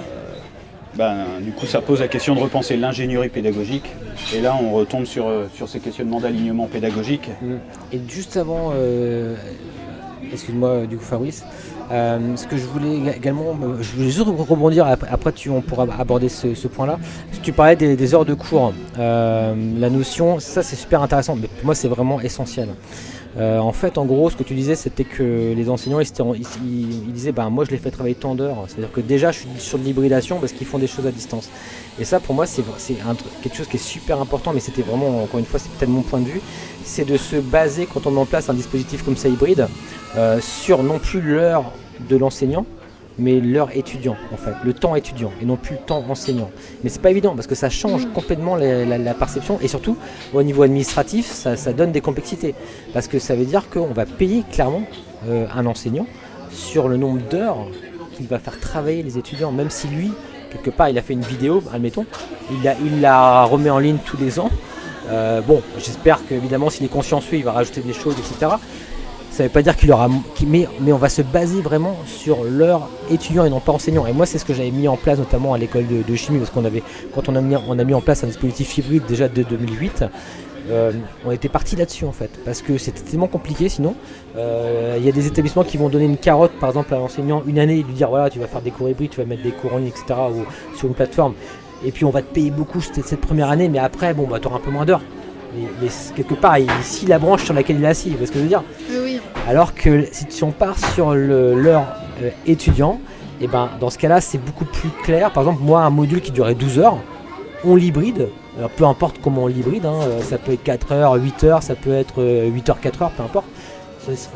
ben, du coup, ça pose la question de repenser l'ingénierie pédagogique. Et là, on retombe sur, euh, sur ces questionnements d'alignement pédagogique. Et juste avant, euh, excuse-moi du coup Fabrice, euh, ce que je voulais ég- également, euh, je voulais juste rebondir, ap- après tu, on pourra aborder ce, point-là. Tu parlais des, des heures de cours, Euh, la notion, ça c'est super intéressant, mais pour moi c'est vraiment essentiel. Euh, en fait, en gros, ce que tu disais, c'était que les enseignants, ils, ils- ils- disaient, ben, moi je les fais travailler tant d'heures. C'est-à-dire que déjà, je suis sur de l'hybridation parce qu'ils font des choses à distance. Et ça, pour moi, c'est quelque chose qui est super important, mais c'était vraiment, encore une fois, c'est peut-être mon point de vue, c'est de se baser, quand on met en place un dispositif comme ça hybride, euh, sur non plus l'heure de l'enseignant, mais l'heure étudiant, en fait, le temps étudiant, et non plus le temps enseignant. Mais c'est pas évident, parce que ça change complètement la, perception, et surtout, au niveau administratif, ça, donne des complexités. Parce que ça veut dire qu'on va payer clairement euh, un enseignant sur le nombre d'heures qu'il va faire travailler les étudiants, même si lui, quelque part, il a fait une vidéo, admettons, il la, il remet en ligne tous les ans. Euh, bon, j'espère qu'évidemment, s'il est conscient, lui, il va rajouter des choses, etc. Ça ne veut pas dire qu'il aura. Mais, mais on va se baser vraiment sur leur étudiant et non pas enseignant. Et moi, c'est ce que j'avais mis en place, notamment à l'école de, chimie, parce qu'on avait, quand on a, mis, en place un dispositif hybride déjà de 2008, euh, on était parti là-dessus en fait, parce que c'était tellement compliqué sinon. Euh, Il y a des établissements qui vont donner une carotte, par exemple, à l'enseignant une année et lui dire voilà, tu vas faire des cours hybrides, tu vas mettre des cours en ligne, etc. ou sur une plateforme. Et puis on va te payer beaucoup cette, première année, mais après, bon, bah, tu auras un peu moins d'heures. Mais, quelque part, il scie la branche sur laquelle il est assis, vous voyez ce que je veux dire Oui, oui. alors que si, on part sur l'heure euh, étudiant, et ben dans ce cas-là, c'est beaucoup plus clair. Par exemple, moi, un module qui durait 12 heures, on l'hybride. Alors peu importe comment on l'hybride, hein, euh, ça peut être 4 heures, 8 heures, ça peut être euh, 8 heures, 4 heures, peu importe.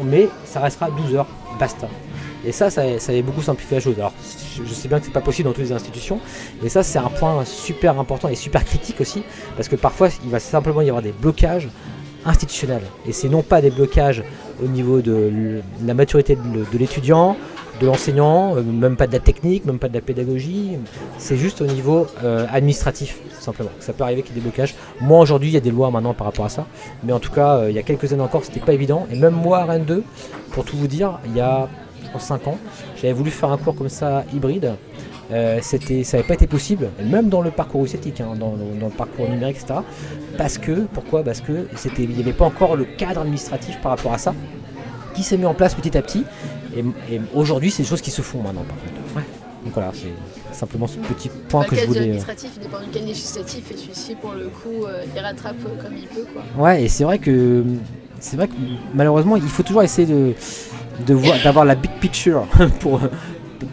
Mais ça restera 12 heures, basta. Et ça, ça, avait beaucoup simplifié la chose. Alors, je, sais bien que c'est pas possible dans toutes les institutions, mais ça, c'est un point super important et super critique aussi, parce que parfois, il va simplement y avoir des blocages institutionnels. Et c'est non pas des blocages au niveau de la maturité de, l'étudiant, de l'enseignant, euh, même pas de la technique, même pas de la pédagogie, c'est juste au niveau euh, administratif, simplement. Ça peut arriver qu'il y ait des blocages. Moi, aujourd'hui, il y a des lois maintenant par rapport à ça, mais en tout cas, euh, il y a quelques années encore, c'était pas évident. Et même moi, à Rennes 2, pour tout vous dire, il y a je pense, 5 ans, j'avais voulu faire un cours comme ça hybride. Euh, c'était, ça n'avait pas été possible, même dans le parcours esthétique, hein, dans, dans- dans le parcours numérique, etc. Parce que, pourquoi? Parce que c'était, il n'y avait pas encore le cadre administratif par rapport à ça, qui s'est mis en place petit à petit. Et, et aujourd'hui, c'est des choses qui se font maintenant, par contre. Ouais. Donc voilà, c'est simplement ce petit point le que je cadre voulais. euh, administratif, il dépend du cadre législatif et celui-ci, pour le coup, euh, il rattrape comme il peut. Quoi. Ouais, et c'est vrai que c'est vrai que malheureusement, il faut toujours essayer de, d'avoir la big picture pour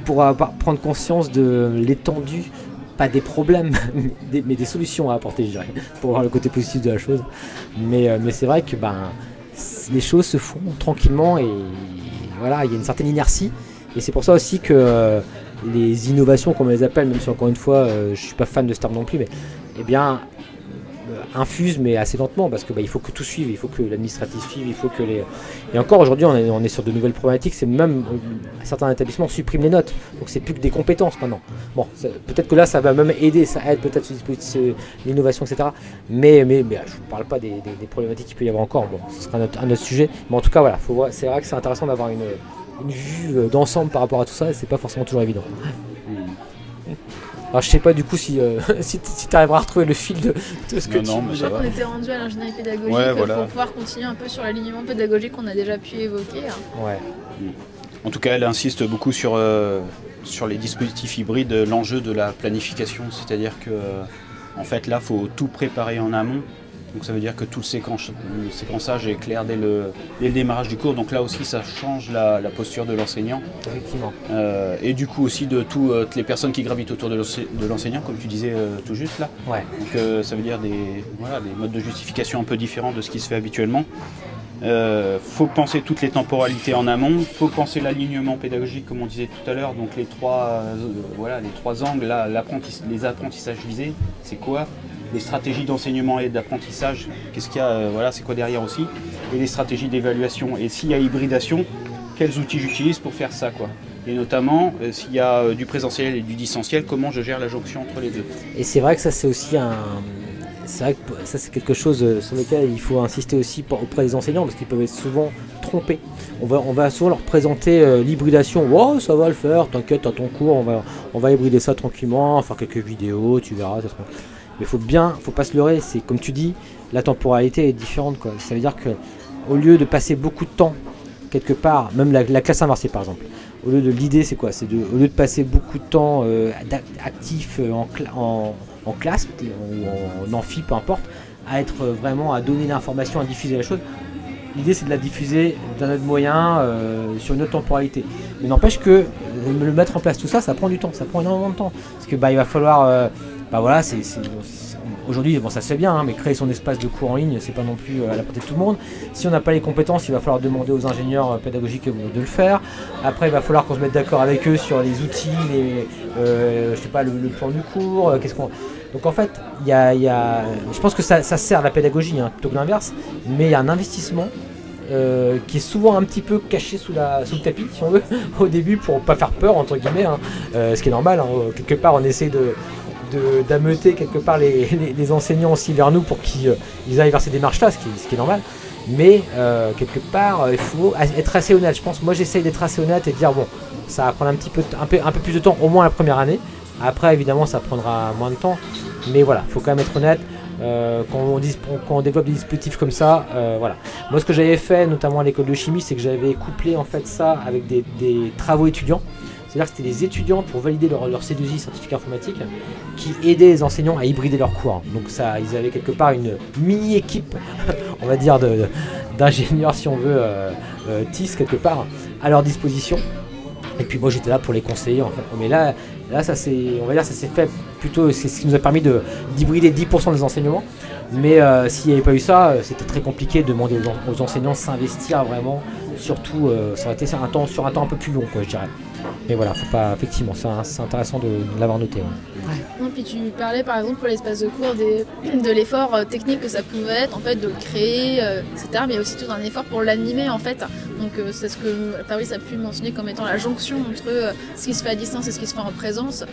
pour prendre conscience de l'étendue, pas des problèmes, mais des solutions à apporter, je dirais, pour voir le côté positif de la chose. Mais euh, mais c'est vrai que ben les choses se font tranquillement et voilà, il y a une certaine inertie. Et c'est pour ça aussi que euh, les innovations, comme on les appelle, même si encore une fois, euh, je suis pas fan de ce terme non plus, mais eh bien, infuse mais assez lentement parce que bah, il faut que tout suive, il faut que l'administratif suive, il faut que les et encore aujourd'hui on est, sur de nouvelles problématiques, c'est même euh, certains établissements suppriment les notes, donc c'est plus que des compétences maintenant. Bon, peut-être que là ça va même aider, ça aide peut-être l'innovation etc. Mais mais, mais je ne parle pas des, problématiques qu'il peut y avoir encore. Bon, ce sera un autre, sujet, mais en tout cas voilà, c'est vrai que c'est intéressant d'avoir une vue euh, d'ensemble par rapport à tout ça, et c'est pas forcément toujours évident. Alors je sais pas du coup si, euh, si, tu arriveras à retrouver le fil de, ce que non, tu non, mais Je ça crois va. qu'on était rendu à l'ingénierie pédagogique Ouais, euh, voilà. pour pouvoir continuer un peu sur l'alignement pédagogique qu'on a déjà pu évoquer. hein. Ouais. En tout cas, elle insiste beaucoup sur, euh, sur les dispositifs hybrides, l'enjeu de la planification. C'est-à-dire que, en fait, là, il faut tout préparer en amont. Donc ça veut dire que tout le, séquence- le séquençage est clair dès le, dès le démarrage du cours. Donc là aussi, ça change la, la posture de l'enseignant. Effectivement. Euh, et du coup aussi de tout, euh, toutes les personnes qui gravitent autour de l'ense- de l'enseignant, comme tu disais euh, tout juste là. Ouais. Donc ça veut dire des, voilà, des modes de justification un peu différents de ce qui se fait habituellement. Euh, faut penser toutes les temporalités en amont, faut penser l'alignement pédagogique comme on disait tout à l'heure, donc les trois, euh, voilà, les trois angles, là, l'apprenti- les apprentissages visés, c'est quoi? Les stratégies d'enseignement et d'apprentissage, qu'est-ce qu'il y a, euh, voilà, c'est quoi derrière aussi Et les stratégies d'évaluation. Et s'il y a hybridation, quels outils j'utilise pour faire ça quoi Et notamment, euh, s'il y a euh, du présentiel et du distanciel, comment je gère la jonction entre les deux Et c'est vrai que ça c'est aussi un. C'est vrai que ça c'est quelque chose sur lequel il faut insister aussi auprès des enseignants parce qu'ils peuvent être souvent trompés. On va, on va souvent leur présenter l'hybridation. Oh, ça va le faire, t'inquiète, t'as ton cours, on va, on va hybrider ça tranquillement, faire quelques vidéos, tu verras. ça sera- Mais faut bien, faut pas se leurrer. C'est comme tu dis, la temporalité est différente. Quoi. Ça veut dire que au lieu de passer beaucoup de temps quelque part, même la, la classe inversée par exemple, au lieu de l'idée c'est quoi? C'est de au lieu de passer beaucoup de temps euh, actif euh, en, cla- en, en classe ou en, amphi, peu importe, à être euh, vraiment à donner l'information, à diffuser la chose. L'idée c'est de la diffuser d'un autre moyen, sur une autre temporalité. Mais n'empêche que le mettre en place tout ça, ça prend du temps, ça prend énormément de temps. Parce que bah il va falloir, bah voilà, c'est aujourd'hui bon ça se fait bien, hein, mais créer son espace de cours en ligne, c'est pas non plus euh, à la portée de tout le monde. Si on n'a pas les compétences, il va falloir demander aux ingénieurs euh, pédagogiques euh, de le faire. Après, il va falloir qu'on se mette d'accord avec eux sur les outils, les, euh, je sais pas, le, le plan du cours. qu'est-ce qu'on. Donc en fait, y a, y a- je pense que ça, sert à la pédagogie hein, plutôt que l'inverse, mais il y a un investissement qui est souvent un petit peu caché sous, la, sous le tapis, si on veut, au début pour pas faire peur entre guillemets, hein. Ce qui est normal. quelque part, on essaie de- d'ameuter quelque part les, enseignants aussi vers nous pour qu'ils euh, aillent vers ces démarches-là, ce qui, ce qui est normal. Mais euh, quelque part, euh, il faut être assez honnête. Je pense, moi j'essaye d'être assez honnête et de dire bon, ça va prendre un petit peu, un peu, un peu plus de temps, au moins la première année. Après, évidemment, ça prendra moins de temps. Mais voilà, faut quand même être honnête. Quand, on dis- développe des dispositifs comme ça, voilà. Moi, ce que j'avais fait, notamment à l'école de chimie, c'est que j'avais couplé en fait ça avec des travaux étudiants. C'est-à-dire que c'était des étudiants pour valider leur, leur C2I, certificat informatique, qui aidaient les enseignants à hybrider leurs cours. Donc ça, ils avaient quelque part une mini-équipe, on va dire, d'ingénieurs, si on veut, euh, euh, TIS quelque part, à leur disposition. Et puis moi j'étais là pour les conseiller. Mais là, là ça c'est, on va dire, ça s'est fait plutôt, c'est ce qui nous a permis de d'hybrider 10% des enseignements. Mais euh, s'il n'y avait pas eu ça, c'était très compliqué de demander aux, aux enseignants de s'investir vraiment. Surtout, euh, ça aurait été sur un temps, sur un temps un peu plus long, quoi, je dirais. Mais voilà, faut pas, effectivement, c'est intéressant de, de l'avoir noté. ouais. Non, puis tu parlais par exemple pour l'espace de cours des- de l'effort euh, technique que ça pouvait être en fait de le créer, euh, etc. Mais il y a aussi tout un effort pour l'animer en fait. Donc euh, c'est ce que Fabrice a pu mentionner comme étant la jonction entre euh, ce qui se fait à distance et ce qui se fait en présence.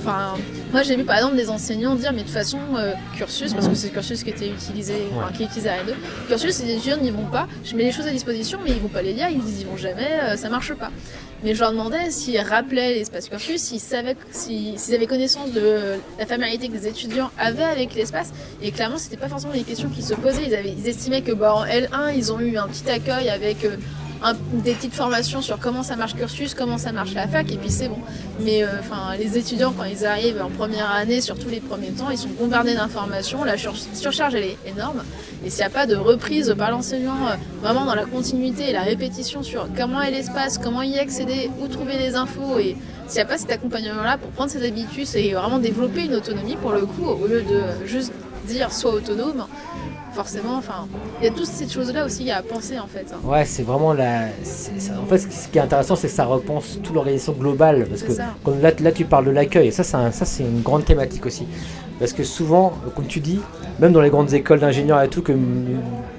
Enfin, moi j'ai vu par exemple des enseignants dire mais de toute façon euh, cursus parce que c'est le cursus qui était utilisé, enfin, qui est utilisé à R2. Cursus, les étudiants n'y vont pas. Je mets les choses à disposition mais ils vont pas les lire, ils y vont jamais, ça marche pas. Mais je leur demandais s'ils rappelaient l'espace cursus, s'ils savaient, si- s'ils avaient connaissance de la familiarité que les étudiants avaient avec l'espace. Et clairement, c'était pas forcément les questions qu'ils se posaient. Ils, avaient, ils estimaient que bah, en L1, ils ont eu un petit accueil avec des petites formations sur comment ça marche cursus, comment ça marche la fac, et puis c'est bon. Mais euh, les étudiants, quand ils arrivent en première année, sur tous les premiers temps, ils sont bombardés d'informations. La sur- surcharge, elle est énorme. Et s'il n'y a pas de reprise par l'enseignant, euh, vraiment dans la continuité et la répétition sur comment est l'espace, comment y accéder, où trouver les infos, et s'il n'y a pas cet accompagnement-là pour prendre ses habitudes et vraiment développer une autonomie pour le coup, au lieu de juste dire sois autonome, forcément, enfin, il y a toutes ces choses-là aussi à penser en fait. hein. Ouais, c'est vraiment la. ça- En fait, ce qui- est intéressant, c'est que ça repense toute l'organisation globale. Parce que quand là, là, tu parles de l'accueil, et ça, c'est un- une grande thématique aussi. Parce que souvent, comme tu dis, même dans les grandes écoles d'ingénieurs et tout, que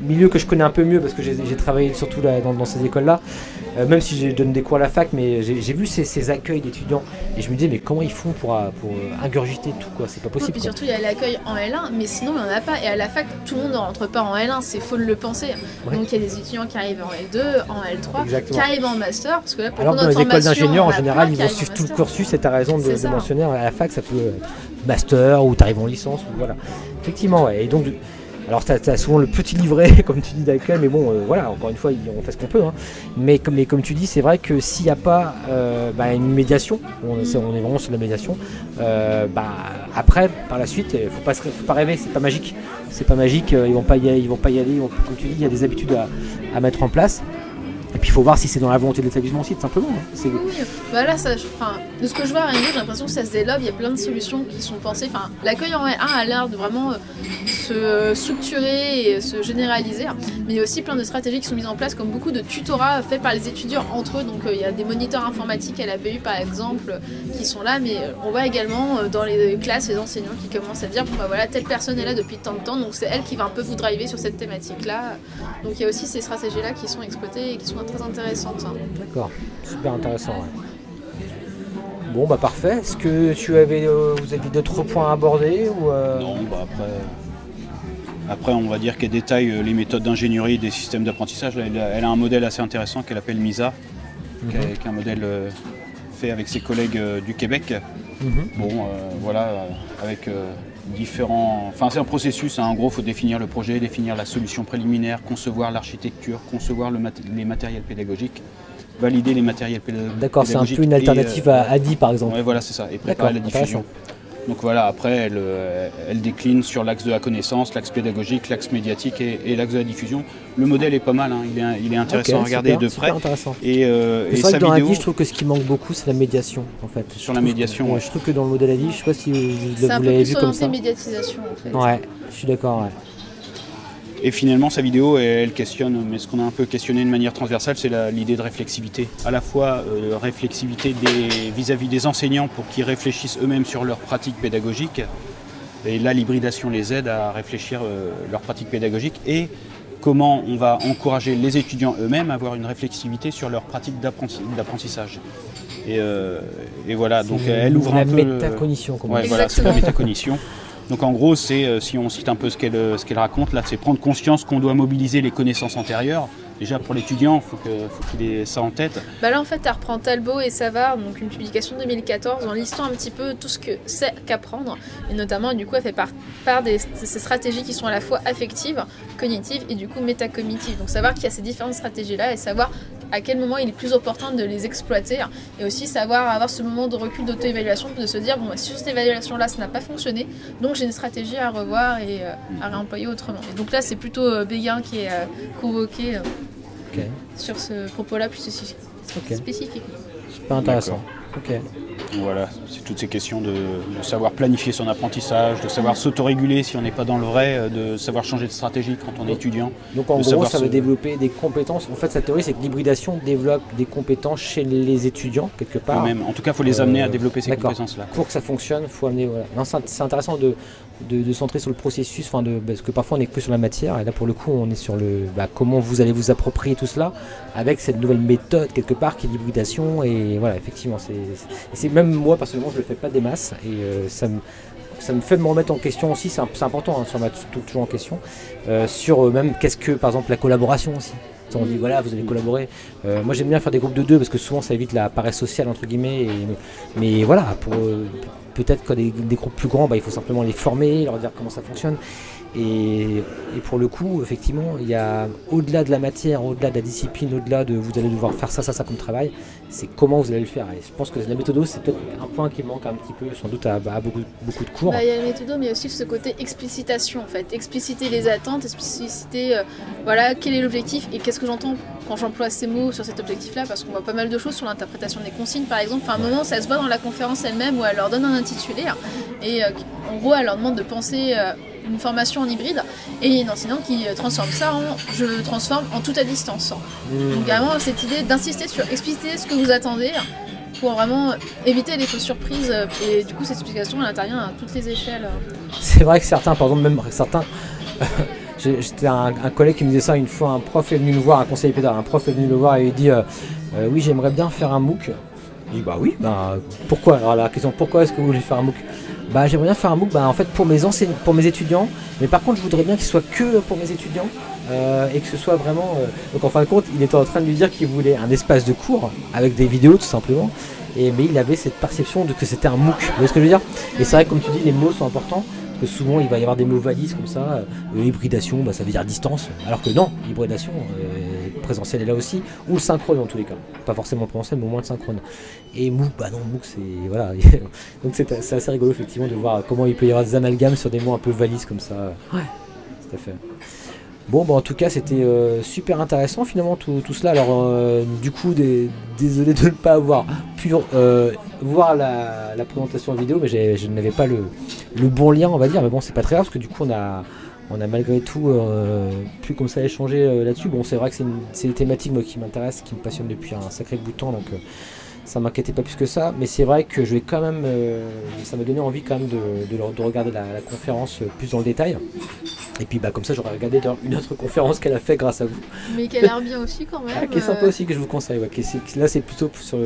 milieu que je connais un peu mieux, parce que j'ai j'ai travaillé surtout là, dans, dans ces écoles-là, Euh, même si je donne des cours à la fac, mais j'ai vu ces, ces accueils d'étudiants et je me disais mais comment ils font pour, euh, pour euh, ingurgiter tout quoi? C'est pas possible. puis quoi. surtout, il y a l'accueil en L1, mais sinon, il n'y en a pas. Et à la fac, tout le monde ne rentre pas en L1, c'est faux de le penser. Ouais. Donc, il y a des étudiants qui arrivent en L2, en L3, Exactement. qui arrivent en master, parce que là, pour Alors dans les écoles d'ingénieurs, en général, ils vont suivre tout le cursus et tu as raison de, de mentionner. À la fac, ça peut être master ou tu arrives en licence. Ou voilà. Effectivement, ouais. Et donc, alors, tu as, souvent le petit livret, comme tu dis, d'accueil, mais bon, euh, voilà, encore une fois, on fait ce qu'on peut. hein. Mais, comme, tu dis, c'est vrai que s'il n'y a pas euh, bah, une médiation, on, est vraiment sur la médiation, euh, bah, après, par la suite, il se- faut pas rêver, c'est pas magique. C'est pas magique, ils ils vont pas y aller. comme tu dis, il y a des habitudes à mettre en place. Puis il faut voir si c'est dans la volonté de l'établissement aussi, tout simplement. hein. C'est- Oui. Bah là, ça, de ce que je vois à Rennes, j'ai l'impression que ça se développe. Il y a plein de solutions qui sont pensées. Enfin, l'accueil en L1 a l'air de vraiment euh, se structurer et se généraliser. Mais il y a aussi plein de stratégies qui sont mises en place, comme beaucoup de tutorats faits par les étudiants entre eux. Donc, euh, il y a des moniteurs informatiques à la BU, par exemple, qui sont là. Mais euh, on voit également dans les classes les enseignants qui commencent à dire bah voilà, telle personne est là depuis tant de temps, donc c'est elle qui va un peu vous driver sur cette thématique-là. Donc, il y a aussi ces stratégies-là qui sont exploitées et qui sont très intéressantes. hein. D'accord, super intéressant. ouais. Bon bah parfait. Est-ce que tu avais, euh, vous aviez d'autres points à aborder ou euh, Non, bah après, après, on va dire qu'elle détaille euh, les méthodes d'ingénierie des systèmes d'apprentissage. Là, Elle, a- elle a un modèle assez intéressant qu'elle appelle MISA, qui, est, Mhm. qui est un modèle fait avec ses collègues du Québec. Mhm. Bon, euh, voilà, avec euh, différents. Enfin, c'est un processus. hein. En gros, il faut définir le projet, définir la solution préliminaire, concevoir l'architecture, concevoir le mat- les matériels pédagogiques, valider les matériels pédagogiques. D'accord, c'est un peu une et, alternative euh, à Adi par exemple. Ouais, voilà, c'est ça. Et préparer la diffusion. Donc voilà, après, elle, euh, elle décline sur l'axe de la connaissance, l'axe pédagogique, l'axe médiatique et, et l'axe de la diffusion. Le modèle est pas mal, hein. il, est, il est intéressant Ok, à regarder super, de super près. intéressant. Et, euh, C'est et vrai sa que dans vidéo, Adi, je trouve que ce qui manque beaucoup, c'est la médiation en fait. Sur la médiation, ouais. Je trouve que dans le modèle Adi, je sais pas si vous, vous C'est un peu l'avez plus vu comme ça. médiatisation en fait. Ouais, je suis d'accord. Ouais. Et finalement, sa vidéo, elle, questionne, mais ce qu'on a un peu questionné de manière transversale, c'est l'idée de réflexivité. À la fois euh, réflexivité des- vis-à-vis des enseignants pour qu'ils réfléchissent eux-mêmes sur leurs pratiques pédagogiques. Et là, l'hybridation les aide à réfléchir euh, leurs pratiques pédagogiques et comment on va encourager les étudiants eux-mêmes à avoir une réflexivité sur leurs pratiques d'apprenti- d'apprentissage. Et, euh, et voilà, donc elle ouvre la un peu... métacognition, comme on Ouais, voilà, c'est la métacognition. Donc en gros, c'est, euh, si on cite un peu ce qu'elle euh, ce qu'elle raconte, là, c'est prendre conscience qu'on doit mobiliser les connaissances antérieures. Déjà pour l'étudiant, il faut faut qu'il ait ça en tête. Bah là en fait elle reprend Talbot et Savard, donc une publication de 2014 en listant un petit peu tout ce que c'est qu'apprendre et notamment du coup elle fait part, part des ces stratégies qui sont à la fois affectives, cognitives et du coup métacognitives. Donc savoir qu'il y a ces différentes stratégies là et savoir à quel moment il est plus opportun de les exploiter et aussi savoir avoir ce moment de recul d'auto-évaluation de se dire bon bah, sur cette évaluation là ça n'a pas fonctionné donc j'ai une stratégie à revoir et euh, à réemployer autrement. Et donc là c'est plutôt euh, Béguin qui est euh, convoqué euh, sur ce propos-là plus spécifique. super intéressant. Ok. Voilà, c'est toutes ces questions de, de savoir planifier son apprentissage, de savoir s'autoréguler si on n'est pas dans le vrai, euh, de savoir changer de stratégie quand on est étudiant. Donc en gros, ça se- développer des compétences. En fait, sa théorie, c'est que l'hybridation développe des compétences chez les étudiants, quelque part. En tout cas, il faut les amener Euh, à développer ces compétences-là. Pour que ça fonctionne, faut amener. Voilà. C'est intéressant de, de, de centrer sur le processus, enfin de, parce que parfois on est que sur la matière, et là pour le coup, on est sur le bah, comment vous allez vous approprier tout cela avec cette nouvelle méthode quelque part qui est l'hybridation. Et voilà, effectivement, c'est c'est même moi personnellement, je le fais pas des masses, et euh, ça me ça me fait me remettre en question aussi, c'est important, hein, ça tout- toujours en question, euh, sur euh, même qu'est-ce que, par exemple, la collaboration aussi. On dit voilà, vous allez collaborer. Euh, moi j'aime bien faire des groupes de deux parce que souvent ça évite la paresse sociale entre guillemets. et- mais voilà, pour peut-être que des, des groupes plus grands, bah, il faut simplement les former, leur dire comment ça fonctionne. Et, pour le coup, effectivement, il y a au-delà de la matière, au-delà de la discipline, au-delà de vous allez devoir faire ça, ça, ça comme travail, c'est comment vous allez le faire. Et je pense que la méthode, c'est peut-être un point qui manque un petit peu, sans doute à, beaucoup, beaucoup de cours. Bah, Il y a le méthodo, mais il y a aussi ce côté explicitation en fait. Expliciter les attentes, expliciter euh, voilà, quel est l'objectif et qu'est-ce que j'entends quand j'emploie ces mots sur cet objectif-là, parce qu'on voit pas mal de choses sur l'interprétation des consignes par exemple. Enfin, à un moment, ça se voit dans la conférence elle-même où elle leur donne un intitulé et euh, en gros, elle leur demande de penser euh, une formation en hybride et il y a une enseignante qui euh, transforme ça en je le transforme en tout à distance. Mmh. Donc vraiment cette idée d'insister sur expliciter ce que vous attendez pour vraiment éviter les fausses surprises euh, et du coup cette explication elle intervient à toutes les échelles. euh. C'est vrai que certains, par exemple, même certains, J'étais un, un collègue qui me disait ça une fois, un prof est venu nous voir, un conseiller pédagogue, un prof est venu le voir et il dit euh, Euh, Oui, j'aimerais bien faire un MOOC. Je dis Bah oui, bah pourquoi? Alors la question, pourquoi est-ce que vous voulez faire un MOOC? Bah j'aimerais bien faire un MOOC bah, en fait pour mes, enseignants, pour mes étudiants, mais par contre je voudrais bien qu'il soit que pour mes étudiants. euh, et que ce soit vraiment. euh, Donc en fin de compte, il était en train de lui dire qu'il voulait un espace de cours avec des vidéos tout simplement. Et, mais il avait cette perception de que c'était un MOOC. Vous voyez ce que je veux dire? Et c'est vrai que comme tu dis, les mots sont importants. Parce que souvent il va y avoir des mots valises comme ça. Euh, hybridation, bah, ça veut dire distance. Alors que non, hybridation, euh, présentiel est là aussi. Ou le synchrone en tous les cas. Pas forcément présentiel, mais au moins le synchrone. Et MOOC, bah non, MOOC c'est. Voilà. Donc c'est c'est assez rigolo effectivement de voir comment il peut y avoir des amalgames sur des mots un peu valises comme ça. Ouais, tout à fait. Bon, bah en tout cas, c'était euh, super intéressant finalement tout, cela. Alors, euh, du coup, désolé de ne pas avoir pu euh, voir la, la présentation vidéo, mais je n'avais pas le, le bon lien, on va dire. Mais bon, c'est pas très grave parce que du coup, on a, on a malgré tout pu comme ça échanger là-dessus. Bon, c'est vrai que c'est une, une thématique moi, qui m'intéresse, qui me passionne depuis un sacré bout de temps, donc ça m'inquiétait pas plus que ça. Mais c'est vrai que je vais quand même, euh, ça m'a donné envie quand même de, de regarder la, la conférence euh, plus dans le détail. Et puis bah comme ça j'aurais regardé une autre conférence qu'elle a fait grâce à vous. Mais qui a l'air bien aussi quand même. Ah, qui est sympa euh, aussi que je vous conseille. ouais, qui là c'est plutôt sur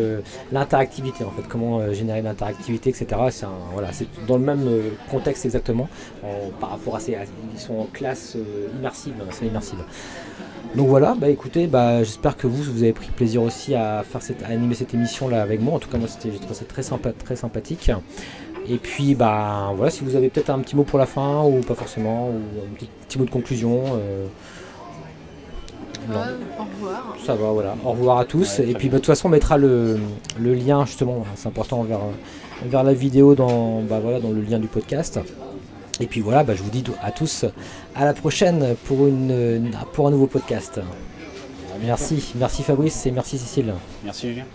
l'interactivité en fait, comment euh, générer l'interactivité, etc. C'est voilà, c'est dans le même contexte exactement en- par rapport à ces, ils sont en classe immersive, hein, c'est immersive. Donc voilà, bah écoutez, bah j'espère que vous vous avez pris plaisir aussi à faire cette, à animer cette émission là avec moi. En tout cas moi c'était, j'ai trouvé ça très sympa, très sympathique. Et puis bah voilà, si vous avez peut-être un petit mot pour la fin ou pas forcément, ou un petit, petit mot de conclusion. euh, non. ouais, au revoir. Ça va, voilà. Au revoir à tous. Ouais, et puis bah, de toute façon, on mettra le, le lien justement, c'est important, vers, euh, vers la vidéo dans, bah, voilà, dans le lien du podcast. Et puis voilà, bah, je vous dis à tous à la prochaine pour, une, pour un nouveau podcast. Merci, merci Fabrice et merci Cécile. Merci Julien.